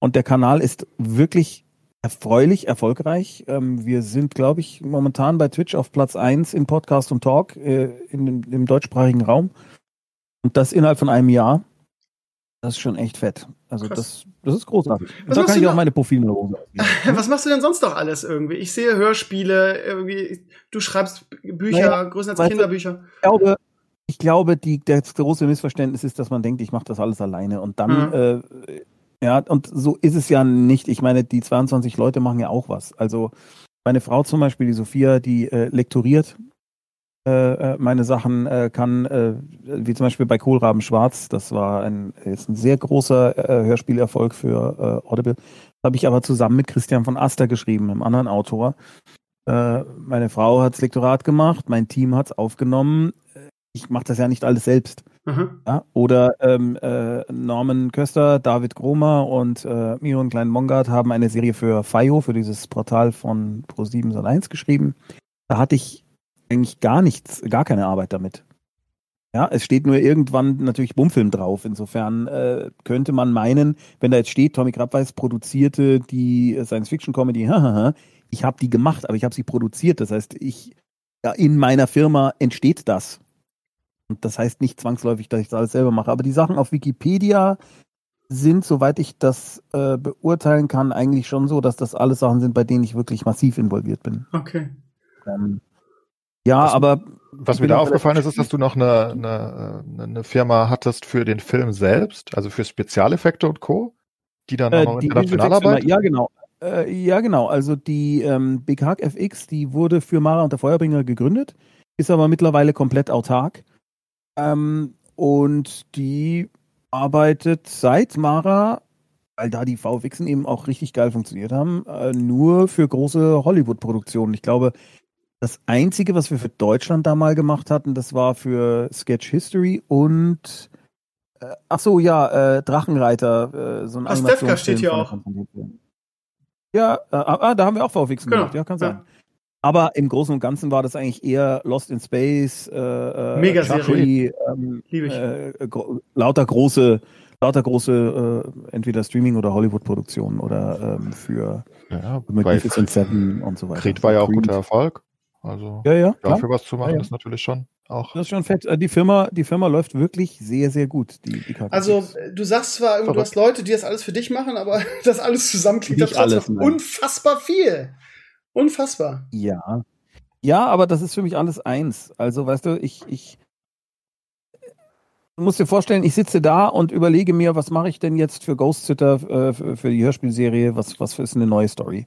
Und der Kanal ist wirklich erfreulich erfolgreich. Ähm, wir sind, glaube ich, momentan bei Twitch auf Platz 1 in Podcast und Talk äh, in, im deutschsprachigen Raum. Und das innerhalb von einem Jahr. Das ist schon echt fett. Also das, das ist großartig. Und da kann ich auch meine Profilhose Was machst du denn sonst noch alles irgendwie? Ich sehe Hörspiele, irgendwie, du schreibst Bücher, naja, größtenteils Kinderbücher. Ich glaube, ich glaube die, das große Missverständnis ist, dass man denkt, ich mache das alles alleine. Und dann mhm. äh, ja, und so ist es ja nicht. Ich meine, die 22 Leute machen ja auch was. Also meine Frau zum Beispiel, die Sophia, die äh, lektoriert äh, äh meine Sachen, äh, kann, äh, wie zum Beispiel bei Kohlraben Schwarz, das war ein, ist ein sehr großer äh, Hörspielerfolg für Audible. Habe ich aber zusammen mit Christian von Aster geschrieben, einem anderen Autor. Meine Frau hat das Lektorat gemacht, mein Team hat es aufgenommen. Ich mache das ja nicht alles selbst. Mhm. Ja, oder ähm, äh, Norman Köster, David Gromer und äh, Miron Klein Mongard haben eine Serie für FIO, für dieses Portal von Pro7 1 geschrieben. Da hatte ich eigentlich gar nichts, gar keine Arbeit damit. Ja, es steht nur irgendwann natürlich Bumfilm drauf. Insofern äh, könnte man meinen, wenn da jetzt steht, Tommy Krabweis produzierte die Science-Fiction-Comedy, ich habe die gemacht, aber ich habe sie produziert. Das heißt, ich ja, in meiner Firma entsteht das. Und das heißt nicht zwangsläufig, dass ich das alles selber mache. Aber die Sachen auf Wikipedia sind, soweit ich das äh, beurteilen kann, eigentlich schon so, dass das alles Sachen sind, bei denen ich wirklich massiv involviert bin. Okay. Ähm, ja, was, aber. Was mir da aufgefallen ist, ist, dass du noch eine, eine, eine, Firma hattest für den Film selbst, also für Spezialeffekte und Co., die dann auch noch äh, international arbeiten. Ja, genau. Äh, ja, genau. Also die ähm, Big Hack FX, die wurde für Mara und der Feuerbringer gegründet, ist aber mittlerweile komplett autark. Ähm, und die arbeitet seit Mara, weil da die VFXen eben auch richtig geil funktioniert haben, äh, nur für große Hollywood-Produktionen. Ich glaube, das Einzige, was wir für Deutschland da mal gemacht hatten, das war für Sketch History und äh, ach so, ja, äh, Drachenreiter, äh, so ein Animationsfilm. steht hier auch. Ja, äh, ah, da haben wir auch VFX genau. gemacht, ja, kann sein. Ja. Aber im Großen und Ganzen war das eigentlich eher Lost in Space, äh, äh Mega Serie. Ähm, Liebe ich. Äh, gro lauter große, lauter große, äh, entweder Streaming- oder Hollywood-Produktionen oder ähm, für ja, Magnificent Seven und so weiter. Creed war ja auch guter Erfolg. Also ja, ja, dafür klar. was zu machen, ja, ja. ist natürlich schon auch. Das ist schon fett. Äh, die Firma, die Firma läuft wirklich sehr, sehr gut. Die, die also du sagst zwar, du hast Leute, die das alles für dich machen, aber das alles zusammen klingt das trotzdem unfassbar viel. Unfassbar. Ja. Ja, aber das ist für mich alles eins. Also, weißt du, ich, ich muss dir vorstellen, ich sitze da und überlege mir, was mache ich denn jetzt für Ghost Sitter äh, für, für, die Hörspielserie? Was, was ist eine neue Story?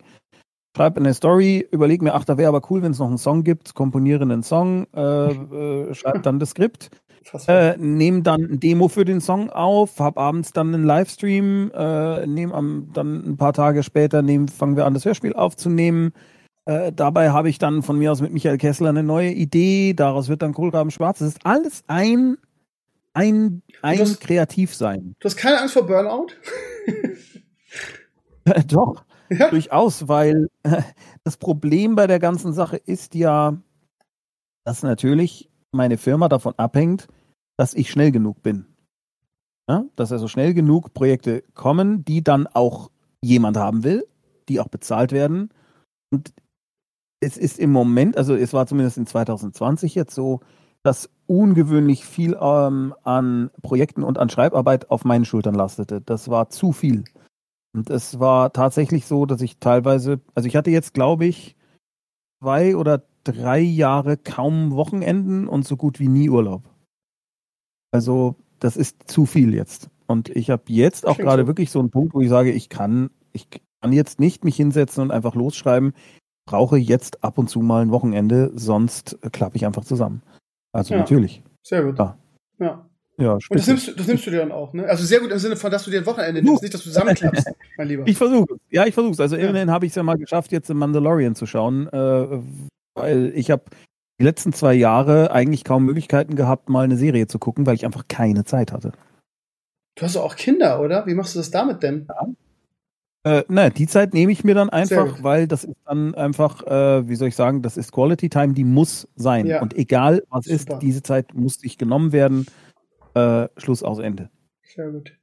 Schreibe eine Story, überlege mir, ach, da wäre aber cool, wenn es noch einen Song gibt, komponiere einen Song, äh, äh, schreibe dann das Skript, äh, nehme dann ein Demo für den Song auf, hab abends dann einen Livestream, äh, nehme dann ein paar Tage später nehm, fangen wir an, das Hörspiel aufzunehmen. Äh, dabei habe ich dann von mir aus mit Michael Kessler eine neue Idee, daraus wird dann Kohlraben schwarz. Das ist alles ein, ein, ein hast, Kreativsein. Du hast keine Angst vor Burnout? Doch, ja. durchaus, weil das Problem bei der ganzen Sache ist ja, dass natürlich meine Firma davon abhängt, dass ich schnell genug bin. Ja? Dass also schnell genug Projekte kommen, die dann auch jemand haben will, die auch bezahlt werden. Und es ist im Moment, also es war zumindest in 2020 jetzt so, dass ungewöhnlich viel ähm, an Projekten und an Schreibarbeit auf meinen Schultern lastete. Das war zu viel. Und es war tatsächlich so, dass ich teilweise, also ich hatte jetzt, glaube ich, zwei oder drei Jahre kaum Wochenenden und so gut wie nie Urlaub. Also das ist zu viel jetzt. Und ich habe jetzt auch gerade so. wirklich so einen Punkt, wo ich sage, ich kann, ich kann jetzt nicht mich hinsetzen und einfach losschreiben. Brauche jetzt ab und zu mal ein Wochenende, sonst klappe ich einfach zusammen. Also ja, natürlich. Sehr gut. Ja. ja. Ja, und das nimmst, das nimmst du dir dann auch, ne? Also sehr gut im Sinne von, dass du dir ein Wochenende nimmst, nicht, dass du zusammenklappst, mein Lieber. Ich versuche Ja, ich versuche Also ja. immerhin habe ich es ja mal geschafft, jetzt im Mandalorian zu schauen, äh, weil ich habe die letzten zwei Jahre eigentlich kaum Möglichkeiten gehabt, mal eine Serie zu gucken, weil ich einfach keine Zeit hatte. Du hast auch Kinder, oder? Wie machst du das damit denn? Ja. Äh, ne, die Zeit nehme ich mir dann einfach, weil das ist dann einfach, äh, wie soll ich sagen, das ist Quality Time, die muss sein. Ja. Und egal was Super. ist, diese Zeit muss sich genommen werden äh, Schluss aus Ende. Sehr gut.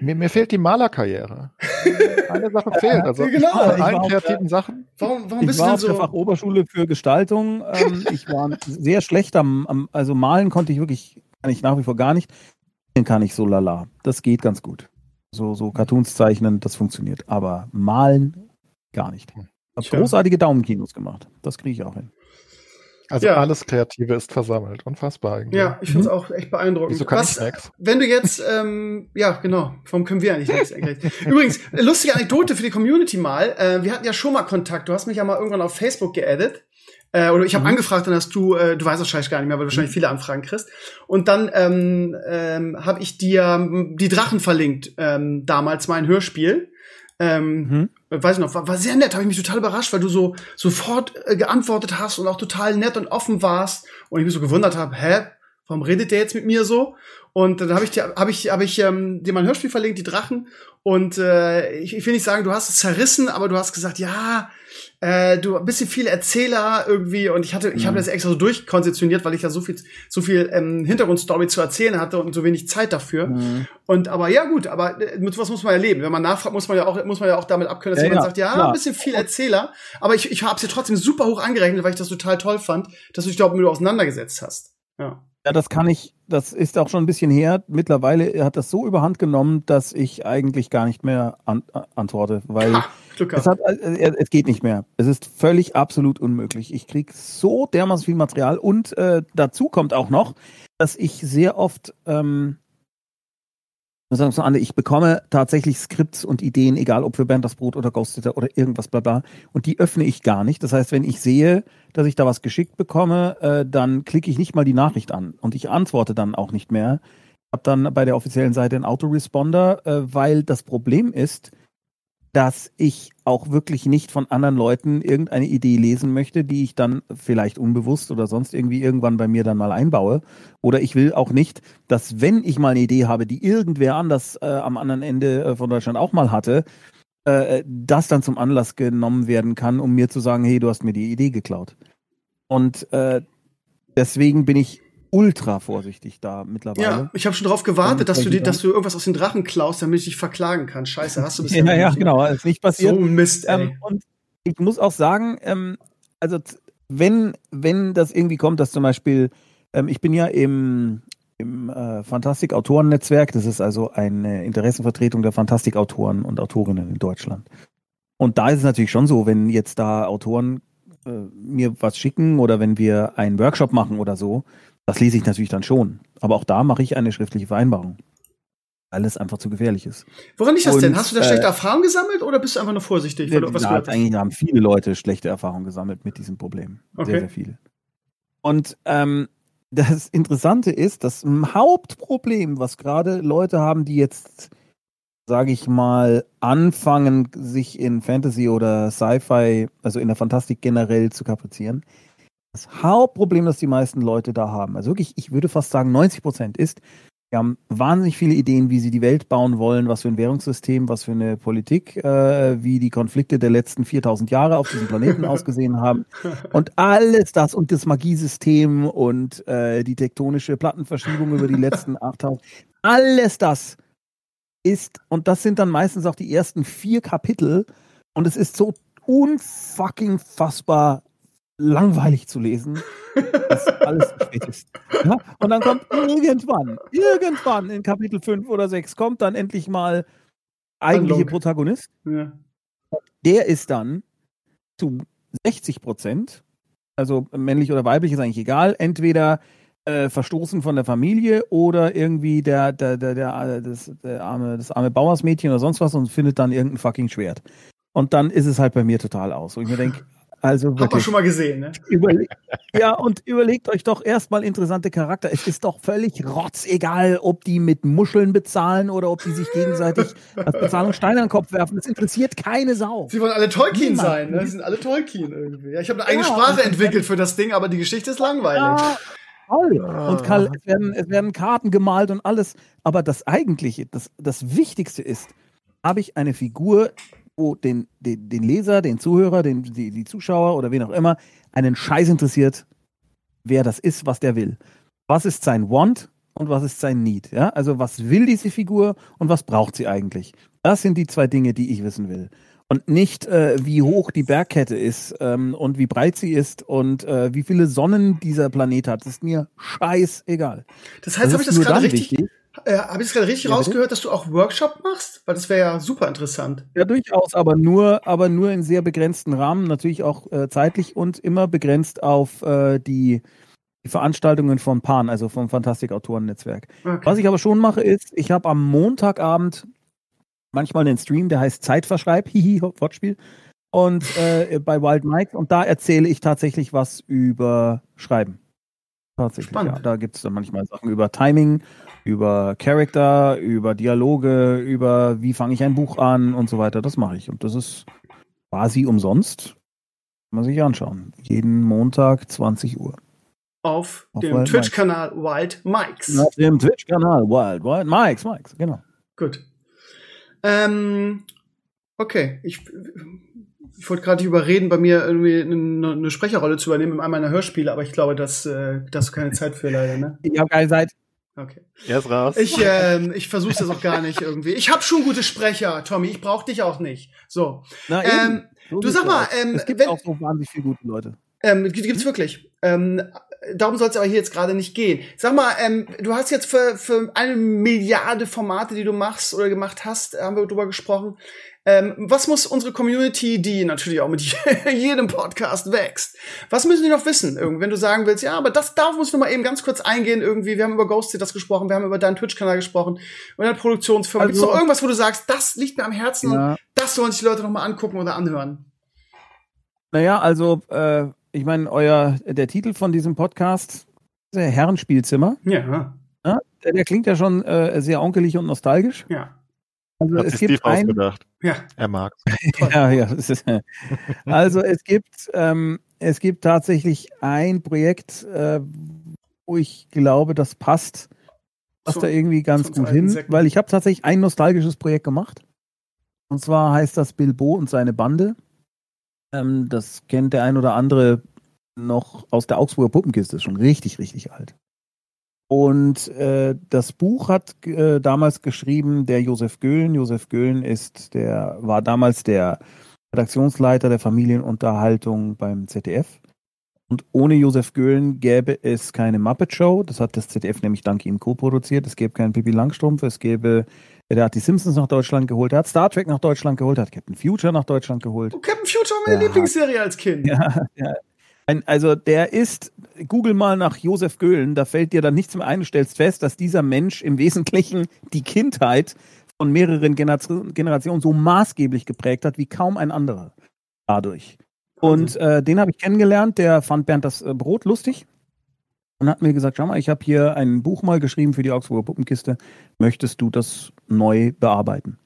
Mir, mir fehlt die Malerkarriere. Eine Sache fehlt. Also ja, genau. allen kreativen Sachen. Warum, warum ich bist war du auf so? der Fachoberschule für Gestaltung. Ähm, ich war sehr schlecht am, am, also malen konnte ich wirklich, kann ich nach wie vor gar nicht. Den kann ich so lala. Das geht ganz gut. So, so Cartoons zeichnen, das funktioniert. Aber malen gar nicht. Ich habe großartige Daumenkinos gemacht. Das kriege ich auch hin. Also ja. alles Kreative ist versammelt. Unfassbar eigentlich. Ja, ich finde es mhm. auch echt beeindruckend. Wieso kann Was, ich nix? Wenn du jetzt, ähm, ja, genau, warum können wir eigentlich nichts eigentlich? Übrigens, lustige Anekdote für die Community mal. Äh, wir hatten ja schon mal Kontakt. Du hast mich ja mal irgendwann auf Facebook geaddet. Äh, oder ich habe mhm. angefragt, dann hast du, äh, du weißt wahrscheinlich gar nicht mehr, weil du wahrscheinlich mhm. viele Anfragen kriegst. Und dann ähm, ähm, habe ich dir ähm, die Drachen verlinkt, ähm, damals mein Hörspiel. Ähm, mhm. Weiß ich noch, war, war sehr nett, habe ich mich total überrascht, weil du so sofort äh, geantwortet hast und auch total nett und offen warst und ich mich so gewundert habe, hä, warum redet der jetzt mit mir so? Und dann habe ich dir, habe ich, habe ich ähm, dir mein Hörspiel verlinkt, die Drachen. Und äh, ich, ich will nicht sagen, du hast es zerrissen, aber du hast gesagt, ja, äh, du ein bisschen viel Erzähler irgendwie und ich hatte, ich mhm. habe das extra so durchkonzeptioniert, weil ich ja so viel, so viel ähm, Hintergrundstory zu erzählen hatte und so wenig Zeit dafür. Mhm. Und aber ja gut, aber äh, mit was muss man ja leben. Wenn man nachfragt, muss man ja auch, muss man ja auch damit abkönnen, dass ja, jemand ja, sagt, ja, klar. ein bisschen viel Erzähler, aber ich, ich habe es ja trotzdem super hoch angerechnet, weil ich das total toll fand, dass du dich dort mit auseinandergesetzt hast. Ja. Ja, das kann ich, das ist auch schon ein bisschen her. Mittlerweile hat das so überhand genommen, dass ich eigentlich gar nicht mehr an, antworte, weil ha, es, hat, äh, es, geht nicht mehr. Es ist völlig absolut unmöglich. Ich kriege so dermaßen viel Material und äh, dazu kommt auch noch, dass ich sehr oft ähm, sagen so, Anne, ich bekomme tatsächlich Skripts und Ideen, egal ob für Bernd das Brot oder Ghost oder irgendwas, bla bla. Und die öffne ich gar nicht. Das heißt, wenn ich sehe, dass ich da was geschickt bekomme, äh, dann klicke ich nicht mal die Nachricht an. Und ich antworte dann auch nicht mehr. Ich habe dann bei der offiziellen Seite einen Autoresponder, äh, weil das Problem ist, dass ich auch wirklich nicht von anderen Leuten irgendeine Idee lesen möchte, die ich dann vielleicht unbewusst oder sonst irgendwie irgendwann bei mir dann mal einbaue. Oder ich will auch nicht, dass wenn ich mal eine Idee habe, die irgendwer anders äh, am anderen Ende äh, von Deutschland auch mal hatte, äh, das dann zum Anlass genommen werden kann, um mir zu sagen, hey, du hast mir die Idee geklaut. Und äh, deswegen bin ich ultra vorsichtig da mittlerweile. Ja, ich habe schon darauf gewartet, dass du, die, dass du irgendwas aus den Drachen klaust, damit ich dich verklagen kann. Scheiße, hast du bisher Ja, ja, genau, ist nicht passiert. So Mist, ey. Ähm, und ich muss auch sagen, ähm, also wenn, wenn das irgendwie kommt, dass zum Beispiel, ähm, ich bin ja im, im äh, Fantastik-Autoren-Netzwerk, das ist also eine Interessenvertretung der Fantastik-Autoren und Autorinnen in Deutschland. Und da ist es natürlich schon so, wenn jetzt da Autoren äh, mir was schicken oder wenn wir einen Workshop machen oder so, das lese ich natürlich dann schon. Aber auch da mache ich eine schriftliche Vereinbarung. Weil es einfach zu gefährlich ist. Woran liegt das Und, denn? Hast du da schlechte äh, Erfahrungen gesammelt oder bist du einfach nur vorsichtig? Ja, was hat, eigentlich haben viele Leute schlechte Erfahrungen gesammelt mit diesem Problem. Okay. Sehr, sehr viele. Und ähm, das Interessante ist, das Hauptproblem, was gerade Leute haben, die jetzt, sage ich mal, anfangen, sich in Fantasy oder Sci-Fi, also in der Fantastik generell zu kaprizieren. Das Hauptproblem, das die meisten Leute da haben, also wirklich, ich würde fast sagen, 90 Prozent ist, wir haben wahnsinnig viele Ideen, wie sie die Welt bauen wollen, was für ein Währungssystem, was für eine Politik, äh, wie die Konflikte der letzten 4000 Jahre auf diesem Planeten ausgesehen haben. Und alles das und das Magiesystem und äh, die tektonische Plattenverschiebung über die letzten 8000. Alles das ist, und das sind dann meistens auch die ersten vier Kapitel. Und es ist so unfucking fassbar langweilig zu lesen, dass alles spät ist. Ja? Und dann kommt irgendwann, irgendwann in Kapitel 5 oder 6 kommt dann endlich mal eigentliche Protagonist. Ja. Der ist dann zu 60 Prozent, also männlich oder weiblich ist eigentlich egal, entweder äh, verstoßen von der Familie oder irgendwie der, der, der, der, das, der arme, das arme Bauersmädchen oder sonst was und findet dann irgendein fucking Schwert. Und dann ist es halt bei mir total aus. Und ich mir denke, also Hat man schon mal gesehen, ne? ja, und überlegt euch doch erstmal interessante Charakter. Es ist doch völlig rotzegal, ob die mit Muscheln bezahlen oder ob die sich gegenseitig als Bezahlung Steine an den Kopf werfen. Das interessiert keine Sau. Sie wollen alle Tolkien Niemand. sein, ne? Sie sind alle Tolkien irgendwie. Ja, ich habe eine eigene ja, Sprache entwickelt für das Ding, aber die Geschichte ist langweilig. Ja. Toll. Und Karl, es werden, es werden Karten gemalt und alles. Aber das Eigentliche, das, das Wichtigste ist, habe ich eine Figur, wo den, den, den Leser, den Zuhörer, den, die, die Zuschauer oder wen auch immer einen Scheiß interessiert, wer das ist, was der will. Was ist sein Want und was ist sein Need? Ja? Also was will diese Figur und was braucht sie eigentlich? Das sind die zwei Dinge, die ich wissen will. Und nicht, äh, wie hoch die Bergkette ist ähm, und wie breit sie ist und äh, wie viele Sonnen dieser Planet hat. Das ist mir scheißegal. Das heißt, habe ich das gerade richtig, wichtig. Äh, Habe ich es gerade richtig ja, rausgehört, dass du auch Workshop machst? Weil das wäre ja super interessant. Ja, durchaus, aber nur, aber nur in sehr begrenzten Rahmen, natürlich auch äh, zeitlich und immer begrenzt auf äh, die, die, Veranstaltungen von PAN, also vom Fantastik-Autoren-Netzwerk. Okay. Was ich aber schon mache, ist, ich habe am Montagabend manchmal einen Stream, der heißt Zeitverschreib, hihi, Wortspiel, und äh, bei Wild Mike, und da erzähle ich tatsächlich was über Schreiben. Tatsächlich, Spannend. ja. Da gibt es dann manchmal Sachen über Timing über Charakter, über Dialoge, über wie fange ich ein Buch an und so weiter. Das mache ich. Und das ist quasi umsonst. Kann man sich anschauen. Jeden Montag 20 Uhr. Auf, Auf dem Twitch-Kanal Wild Mikes. Auf dem Twitch-Kanal Wild, Wild Mikes, Mikes, genau. Gut. Ähm, okay, ich, ich wollte gerade überreden, bei mir irgendwie eine, eine, Sprecherrolle zu übernehmen in einem meiner Hörspiele, aber ich glaube, dass, äh, da hast du keine Zeit für leider, ne? Ja, geil seid. Okay. Er ist raus. Ich, ähm, ich versuche das auch gar nicht irgendwie. Ich habe schon gute Sprecher, Tommy. Ich brauche dich auch nicht. So. Na, ähm, so du sag mal, ähm, es gibt wenn, auch so wahnsinnig viele gute Leute. Ähm, gibt's wirklich. Ähm, darum soll es aber hier jetzt gerade nicht gehen. Sag mal, ähm, du hast jetzt für, für eine Milliarde Formate, die du machst oder gemacht hast, haben wir drüber gesprochen. Ähm, was muss unsere Community, die natürlich auch mit jedem Podcast wächst, was müssen die noch wissen? Irgendwie, wenn du sagen willst, ja, aber das, darauf muss wir mal eben ganz kurz eingehen. Irgendwie, wir haben über Ghosted das gesprochen, wir haben über deinen Twitch-Kanal gesprochen, über deine Produktionsfirma. Also, Gibt noch irgendwas, wo du sagst, das liegt mir am Herzen ja. und das sollen sich die Leute noch mal angucken oder anhören? Naja, also, äh, ich meine, euer, der Titel von diesem Podcast, der Herrenspielzimmer. Ja. ja der, der, klingt ja schon äh, sehr onkelig und nostalgisch. Ja. Also Hat es gibt Steve ein, ausgedacht. Ja. Er mag ja, ja. Also es gibt, ähm, es gibt tatsächlich ein Projekt, äh, wo ich glaube, das passt, passt so, da irgendwie ganz gut hin, Insekten. weil ich habe tatsächlich ein nostalgisches Projekt gemacht. Und zwar heißt das Bilbo und seine Bande. Ähm, das kennt der ein oder andere noch aus der Augsburger Puppenkiste, ist schon richtig, richtig alt. Und äh, das Buch hat äh, damals geschrieben der Josef Göhlen. Josef Göhlen ist der, war damals der Redaktionsleiter der Familienunterhaltung beim ZDF. Und ohne Josef Göhlen gäbe es keine Muppet Show. Das hat das ZDF nämlich dank ihm co-produziert. Es gäbe keinen Pippi Langstrumpf. Es gäbe, der hat die Simpsons nach Deutschland geholt. Der hat Star Trek nach Deutschland geholt. Der hat Captain Future nach Deutschland geholt. Oh, Captain Future war meine Lieblingsserie als Kind. Ja, ja, ein, also der ist, google mal nach Josef Göhlen, da fällt dir dann nichts mehr ein, stellst fest, dass dieser Mensch im Wesentlichen die Kindheit von mehreren Generationen so maßgeblich geprägt hat wie kaum ein anderer dadurch. Und äh, den habe ich kennengelernt, der fand Bernd das äh, Brot lustig. und hat mir gesagt, schau mal, ich habe hier ein Buch mal geschrieben für die Augsburger Puppenkiste. Möchtest du das neu bearbeiten?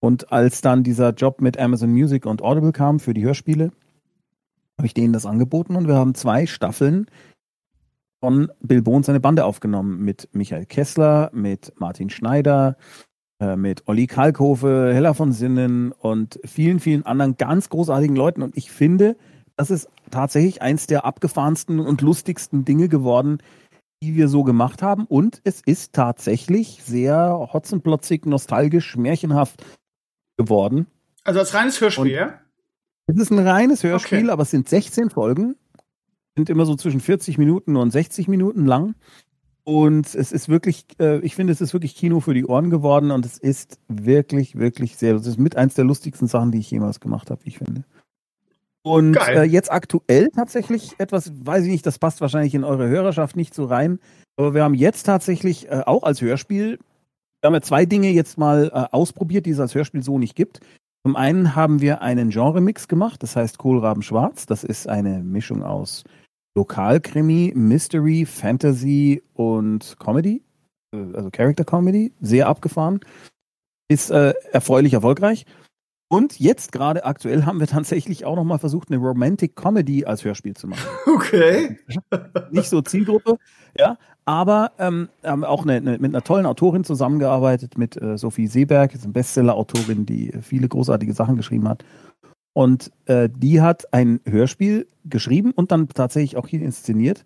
Und als dann dieser Job mit Amazon Music und Audible kam für die Hörspiele, habe ich denen das angeboten und wir haben zwei Staffeln von Bill Bohn seine Bande aufgenommen mit Michael Kessler, mit Martin Schneider, äh, mit Olli Kalkofe, Hella von Sinnen und vielen, vielen anderen ganz großartigen Leuten. Und ich finde, das ist tatsächlich eins der abgefahrensten und lustigsten Dinge geworden, die wir so gemacht haben. Und es ist tatsächlich sehr hotzenplotzig, nostalgisch, märchenhaft geworden. Also als reines Hörspiel, ja? Es ist ein reines Hörspiel, okay. aber es sind 16 Folgen. Sind immer so zwischen 40 Minuten und 60 Minuten lang. Und es ist wirklich, äh, ich finde, es ist wirklich Kino für die Ohren geworden und es ist wirklich, wirklich sehr, es ist mit eins der lustigsten Sachen, die ich jemals gemacht habe, ich finde. Und äh, jetzt aktuell tatsächlich etwas, weiß ich nicht, das passt wahrscheinlich in eure Hörerschaft nicht so rein, aber wir haben jetzt tatsächlich äh, auch als Hörspiel, wir haben ja zwei Dinge jetzt mal äh, ausprobiert, die es als Hörspiel so nicht gibt. Zum einen haben wir einen Genre-Mix gemacht, das heißt Kohlraben Schwarz. Das ist eine Mischung aus Lokalkrimi, Mystery, Fantasy und Comedy, äh, also Character Comedy, sehr abgefahren. Ist äh, erfreulich erfolgreich. Und jetzt gerade aktuell haben wir tatsächlich auch nochmal versucht, eine Romantic Comedy als Hörspiel zu machen. Okay. Nicht so Zielgruppe, ja, aber ähm, haben auch eine, eine, mit einer tollen Autorin zusammengearbeitet, mit äh, Sophie Seeberg, ist eine Bestseller-Autorin, die viele großartige Sachen geschrieben hat. Und äh, die hat ein Hörspiel geschrieben und dann tatsächlich auch hier inszeniert.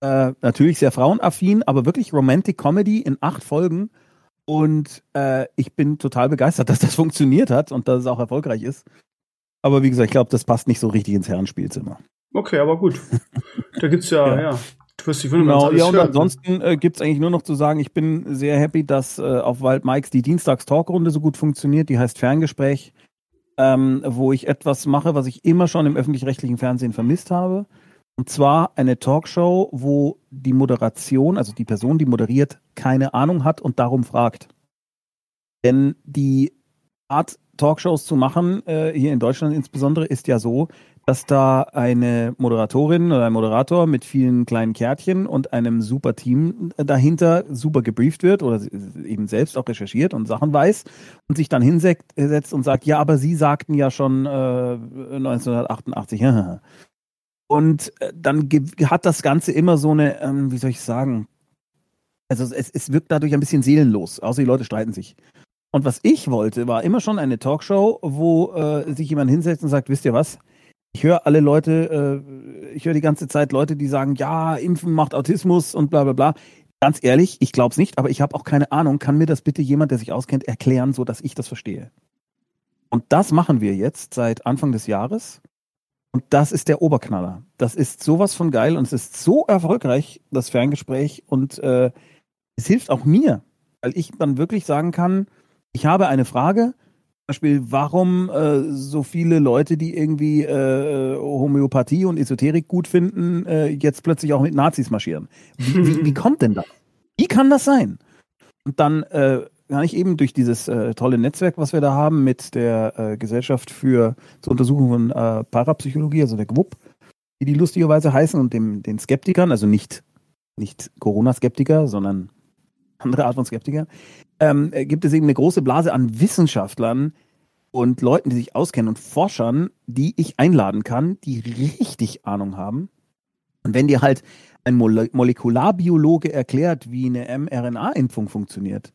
Äh, natürlich sehr frauenaffin, aber wirklich Romantic Comedy in acht Folgen. Und äh, ich bin total begeistert, dass das funktioniert hat und dass es auch erfolgreich ist. Aber wie gesagt, ich glaube, das passt nicht so richtig ins Herrenspielzimmer. Okay, aber gut. Da gibt's ja, ja. ja. Wirst die genau, ja, und hören. ansonsten äh, gibt es eigentlich nur noch zu sagen, ich bin sehr happy, dass äh, auf Wild Mikes die Dienstags-Talkrunde so gut funktioniert. Die heißt Ferngespräch ähm, wo ich etwas mache, was ich immer schon im öffentlich-rechtlichen Fernsehen vermisst habe. Und zwar eine Talkshow, wo die Moderation, also die Person, die moderiert, keine Ahnung hat und darum fragt. Denn die Art, Talkshows zu machen, äh, hier in Deutschland insbesondere, ist ja so, dass da eine Moderatorin oder ein Moderator mit vielen kleinen Kärtchen und einem super Team dahinter super gebrieft wird oder eben selbst auch recherchiert und Sachen weiß und sich dann hinsetzt und sagt, ja, aber Sie sagten ja schon äh, 1988. und äh, dann hat das Ganze immer so eine, ähm, wie soll ich sagen, also es, es wirkt dadurch ein bisschen seelenlos, außer die Leute streiten sich. Und was ich wollte, war immer schon eine Talkshow, wo äh, sich jemand hinsetzt und sagt, wisst ihr was? Ich höre alle Leute, äh, ich höre die ganze Zeit Leute, die sagen, ja, Impfen macht Autismus und bla bla bla. Ganz ehrlich, ich glaube es nicht, aber ich habe auch keine Ahnung. Kann mir das bitte jemand, der sich auskennt, erklären, so dass ich das verstehe? Und das machen wir jetzt seit Anfang des Jahres. Und das ist der Oberknaller. Das ist sowas von geil und es ist so erfolgreich, das Ferngespräch. Und äh, es hilft auch mir, weil ich dann wirklich sagen kann, ich habe eine Frage, Beispiel, warum äh, so viele Leute, die irgendwie äh, Homöopathie und Esoterik gut finden, äh, jetzt plötzlich auch mit Nazis marschieren. Wie, wie, wie, kommt denn das? Wie kann das sein? Und dann äh, kann ich eben durch dieses äh, tolle Netzwerk, was wir da haben, mit der äh, Gesellschaft für zur Untersuchung von äh, Parapsychologie, also der GWUP, die die lustigerweise heißen, und dem, den Skeptikern, also nicht, nicht Corona-Skeptiker, sondern andere Art von Skeptiker, ähm, gibt es eben eine große Blase an Wissenschaftlern und Leuten, die sich auskennen und Forschern, die ich einladen kann, die richtig Ahnung haben. Und wenn dir halt ein Mole Molekularbiologe erklärt, wie eine mRNA-Impfung funktioniert,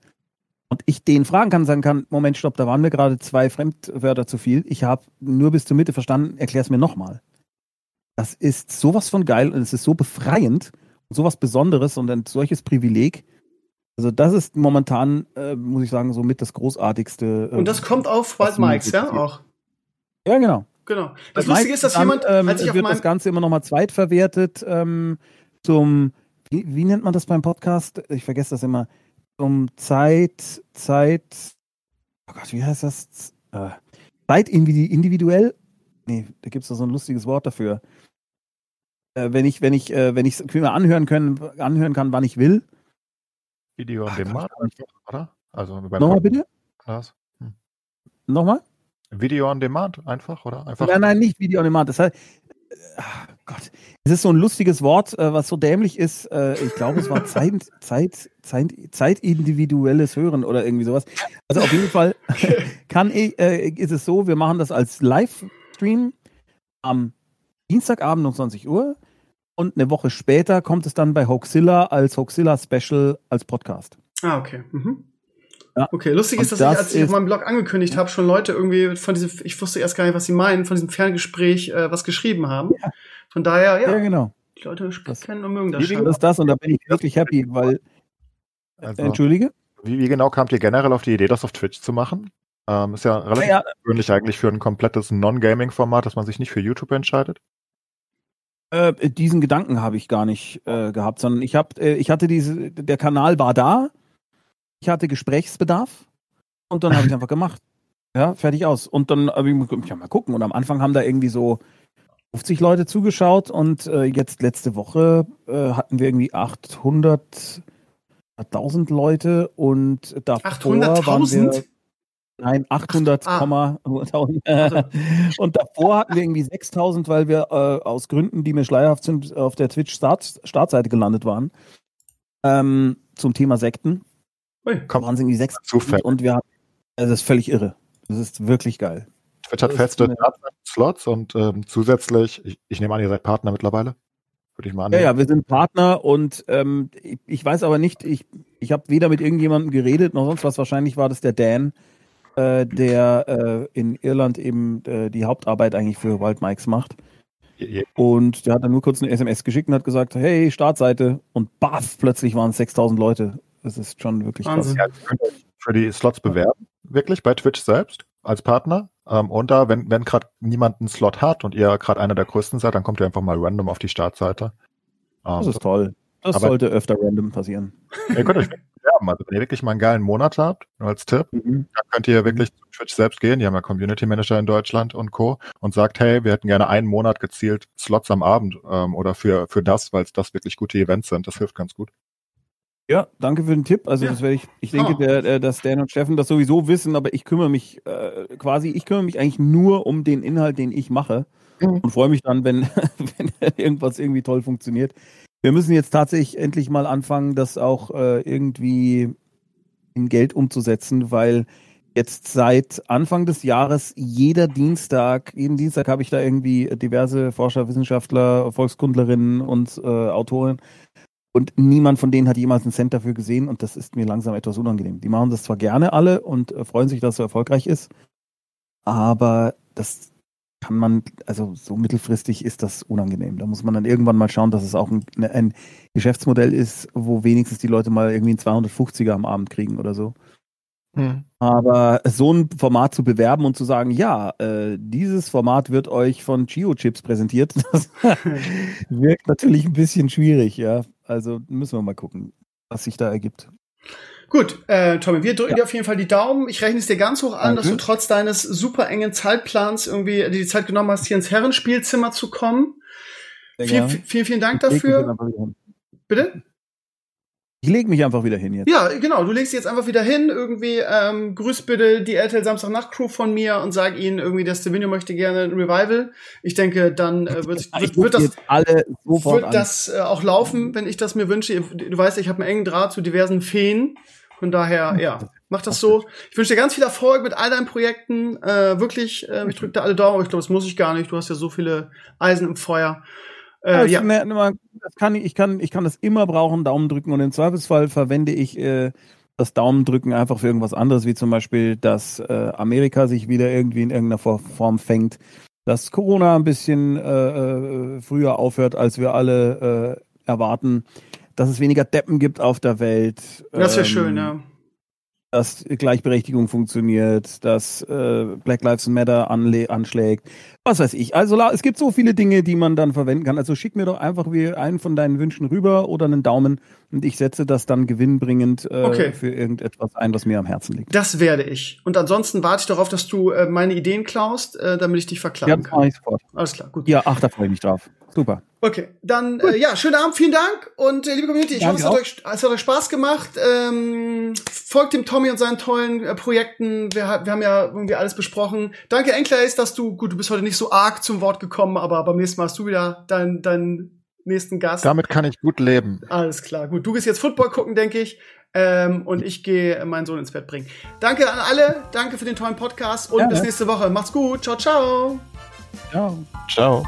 und ich den fragen kann, sagen kann, Moment, stopp, da waren mir gerade zwei Fremdwörter zu viel. Ich habe nur bis zur Mitte verstanden, erklär es mir nochmal. Das ist sowas von geil und es ist so befreiend und sowas Besonderes und ein solches Privileg. Also das ist momentan, äh, muss ich sagen, so mit das großartigste. Äh, und das kommt auf Wild Mikes, ja, auch. Ja, genau. Genau. Das, das Lustige ist, dass dann, jemand, ähm, als ich wird das Ganze immer nochmal zweitverwertet ähm, zum, wie, wie, nennt man das beim Podcast? Ich vergesse das immer. Zum Zeit, Zeit, oh Gott, wie heißt das? Äh, Zeit individuell? Nee, da gibt es doch so ein lustiges Wort dafür. Äh, wenn ich, wenn ich, äh, wenn ich es mir anhören können, anhören kann, wann ich will. Video on Demand einfach, oder? Also Nochmal bitte? Hm. Nochmal? Video on Demand einfach, oder? Einfach nein, nein, nicht Video on Demand. Das heißt, ach Gott, es ist so ein lustiges Wort, äh, was so dämlich ist. Äh, ich glaube, es war Zeit, Zeit, Zeit, zeitindividuelles Hören oder irgendwie sowas. Also auf jeden Fall kann ich, äh, ist es so, wir machen das als Livestream am Dienstagabend um 20 Uhr und eine Woche später kommt es dann bei Hoaxilla als Hoaxilla Special als Podcast. Ah, okay. Mhm. Ja. Okay, lustig ist, dass das ich, als ich auf meinem Blog angekündigt habe, schon Leute irgendwie von diesem, ich wusste erst gar nicht, was sie meinen, von diesem Ferngespräch äh, was geschrieben haben. Ja. Von daher, ja. Ja, genau. Die Leute das, kennen und mögen das. Wie ist das und da bin ich wirklich happy, weil. Also, Entschuldige? Wie, wie, genau kamt ihr generell auf die Idee, das auf Twitch zu machen? Ähm, ist ja relativ ja, gewöhnlich eigentlich für ein komplettes Non-Gaming-Format, dass man sich nicht für YouTube entscheidet. Äh, diesen Gedanken habe ich gar nicht äh, gehabt, sondern ich habe, äh, ich hatte diese, der Kanal war da, ich hatte Gesprächsbedarf und dann habe ich einfach gemacht. Ja, fertig aus. Und dann habe ich ja, mal gucken. Und am Anfang haben da irgendwie so 50 Leute zugeschaut und äh, jetzt letzte Woche äh, hatten wir irgendwie 800 1000 Leute und davor waren wir Nein, 800, Ach, ah. und davor hatten wir irgendwie 6000, weil wir äh, aus Gründen, die mir schleierhaft sind, auf der Twitch-Startseite gelandet waren. Ähm, zum Thema Sekten. Ui, komm, waren es irgendwie 6000 und wir haben, also das ist völlig irre. Das ist wirklich geil. Twitch hat feste Slots und ähm, zusätzlich, ich, ich, nehme an, ihr seid Partner mittlerweile. Würde ich mal annehmen. Ja, ja, wir sind Partner und ähm, ich, ich, weiß aber nicht, ich, ich habe weder mit irgendjemandem geredet noch sonst was. Wahrscheinlich war das der Dan, äh, der äh, in Irland eben äh, die Hauptarbeit eigentlich für Wild Mikes macht. Und der hat dann nur kurz eine SMS geschickt und hat gesagt, hey, Startseite. Und baff, plötzlich waren es 6000 Leute. Das ist schon wirklich Wahnsinn. krass. Ja, ihr könnt euch für die Slots bewerben, wirklich bei Twitch selbst als Partner. Ähm, und da, wenn, wenn gerade niemand einen Slot hat und ihr gerade einer der größten seid, dann kommt ihr einfach mal random auf die Startseite. Ähm, das ist toll. Das sollte öfter random passieren. Ihr könnt euch bewerben. Also wenn ihr wirklich mal einen geilen Monat habt, nur als Tipp, mhm. dann könnt ihr wirklich zu Twitch selbst gehen. Die haben ja Community Manager in Deutschland und Co. und sagt, hey, wir hätten gerne einen Monat gezielt Slots am Abend ähm, oder für, für das, weil es das wirklich gute Events sind. Das hilft ganz gut. Ja, danke für den Tipp. Also ja. das werde ich, ich denke, oh. der, der, dass Dan und Steffen das sowieso wissen, aber ich kümmere mich äh, quasi, ich kümmere mich eigentlich nur um den Inhalt, den ich mache mhm. und freue mich dann, wenn, wenn irgendwas irgendwie toll funktioniert. Wir müssen jetzt tatsächlich endlich mal anfangen, das auch äh, irgendwie in Geld umzusetzen, weil jetzt seit Anfang des Jahres jeder Dienstag, jeden Dienstag habe ich da irgendwie diverse Forscher, Wissenschaftler, Volkskundlerinnen und äh, Autoren. Und niemand von denen hat jemals einen Cent dafür gesehen. Und das ist mir langsam etwas unangenehm. Die machen das zwar gerne alle und äh, freuen sich, dass es so erfolgreich ist, aber das kann man, also so mittelfristig ist das unangenehm. Da muss man dann irgendwann mal schauen, dass es auch ein, ne, ein Geschäftsmodell ist, wo wenigstens die Leute mal irgendwie einen 250er am Abend kriegen oder so. Hm. Aber so ein Format zu bewerben und zu sagen, ja, äh, dieses Format wird euch von Geo-Chips präsentiert, das wirkt natürlich ein bisschen schwierig, ja. Also müssen wir mal gucken, was sich da ergibt. Gut, äh, Tommy, wir drücken ja. dir auf jeden Fall die Daumen. Ich rechne es dir ganz hoch an, Danke. dass du trotz deines super engen Zeitplans irgendwie die Zeit genommen hast, hier ins Herrenspielzimmer zu kommen. Vielen, vielen, vielen Dank dafür. Bitte? Ich lege mich einfach wieder hin jetzt. Ja, genau. Du legst jetzt einfach wieder hin. Irgendwie ähm, grüß bitte die RTL Samstag Nacht Crew von mir und sag ihnen irgendwie, dass Stevenio möchte gerne ein Revival. Ich denke, dann äh, wird, wird, wird das wird das äh, auch laufen, wenn ich das mir wünsche. Du weißt, ich habe einen engen Draht zu diversen Feen. Von daher, ja, mach das so. Ich wünsche dir ganz viel Erfolg mit all deinen Projekten. Äh, wirklich, äh, ich drücke dir alle Daumen. Ich glaube, das muss ich gar nicht. Du hast ja so viele Eisen im Feuer. Äh, ja. das kann ich, ich, kann, ich kann das immer brauchen, Daumen drücken und im Zweifelsfall verwende ich äh, das Daumendrücken einfach für irgendwas anderes, wie zum Beispiel, dass äh, Amerika sich wieder irgendwie in irgendeiner Form fängt, dass Corona ein bisschen äh, äh, früher aufhört, als wir alle äh, erwarten, dass es weniger Deppen gibt auf der Welt. Das wäre ähm, schön, ja dass Gleichberechtigung funktioniert, dass äh, Black Lives Matter anschlägt, was weiß ich. Also es gibt so viele Dinge, die man dann verwenden kann. Also schick mir doch einfach wie einen von deinen Wünschen rüber oder einen Daumen und ich setze das dann gewinnbringend äh, okay. für irgendetwas ein, was mir am Herzen liegt. Das werde ich. Und ansonsten warte ich darauf, dass du äh, meine Ideen klaust, äh, damit ich dich verklagen ja, kann. Ich sofort. Alles klar, gut. Ja, ach, da freue ich mich drauf. Super. Okay, dann äh, ja, schönen Abend, vielen Dank und äh, liebe Community, ich Danke hoffe, es hat, euch, es hat euch Spaß gemacht. Ähm, folgt dem Tommy und seinen tollen äh, Projekten. Wir, wir haben ja irgendwie alles besprochen. Danke, Enkleis, dass du, gut, du bist heute nicht so arg zum Wort gekommen, aber beim nächsten Mal hast du wieder dein, dein nächsten Gast. Damit kann ich gut leben. Alles klar. Gut, du gehst jetzt Football gucken, denke ich. Ähm, und ich gehe meinen Sohn ins Bett bringen. Danke an alle. Danke für den tollen Podcast und ja, bis nächste Woche. Macht's gut. Ciao, ciao. Ciao. Ciao.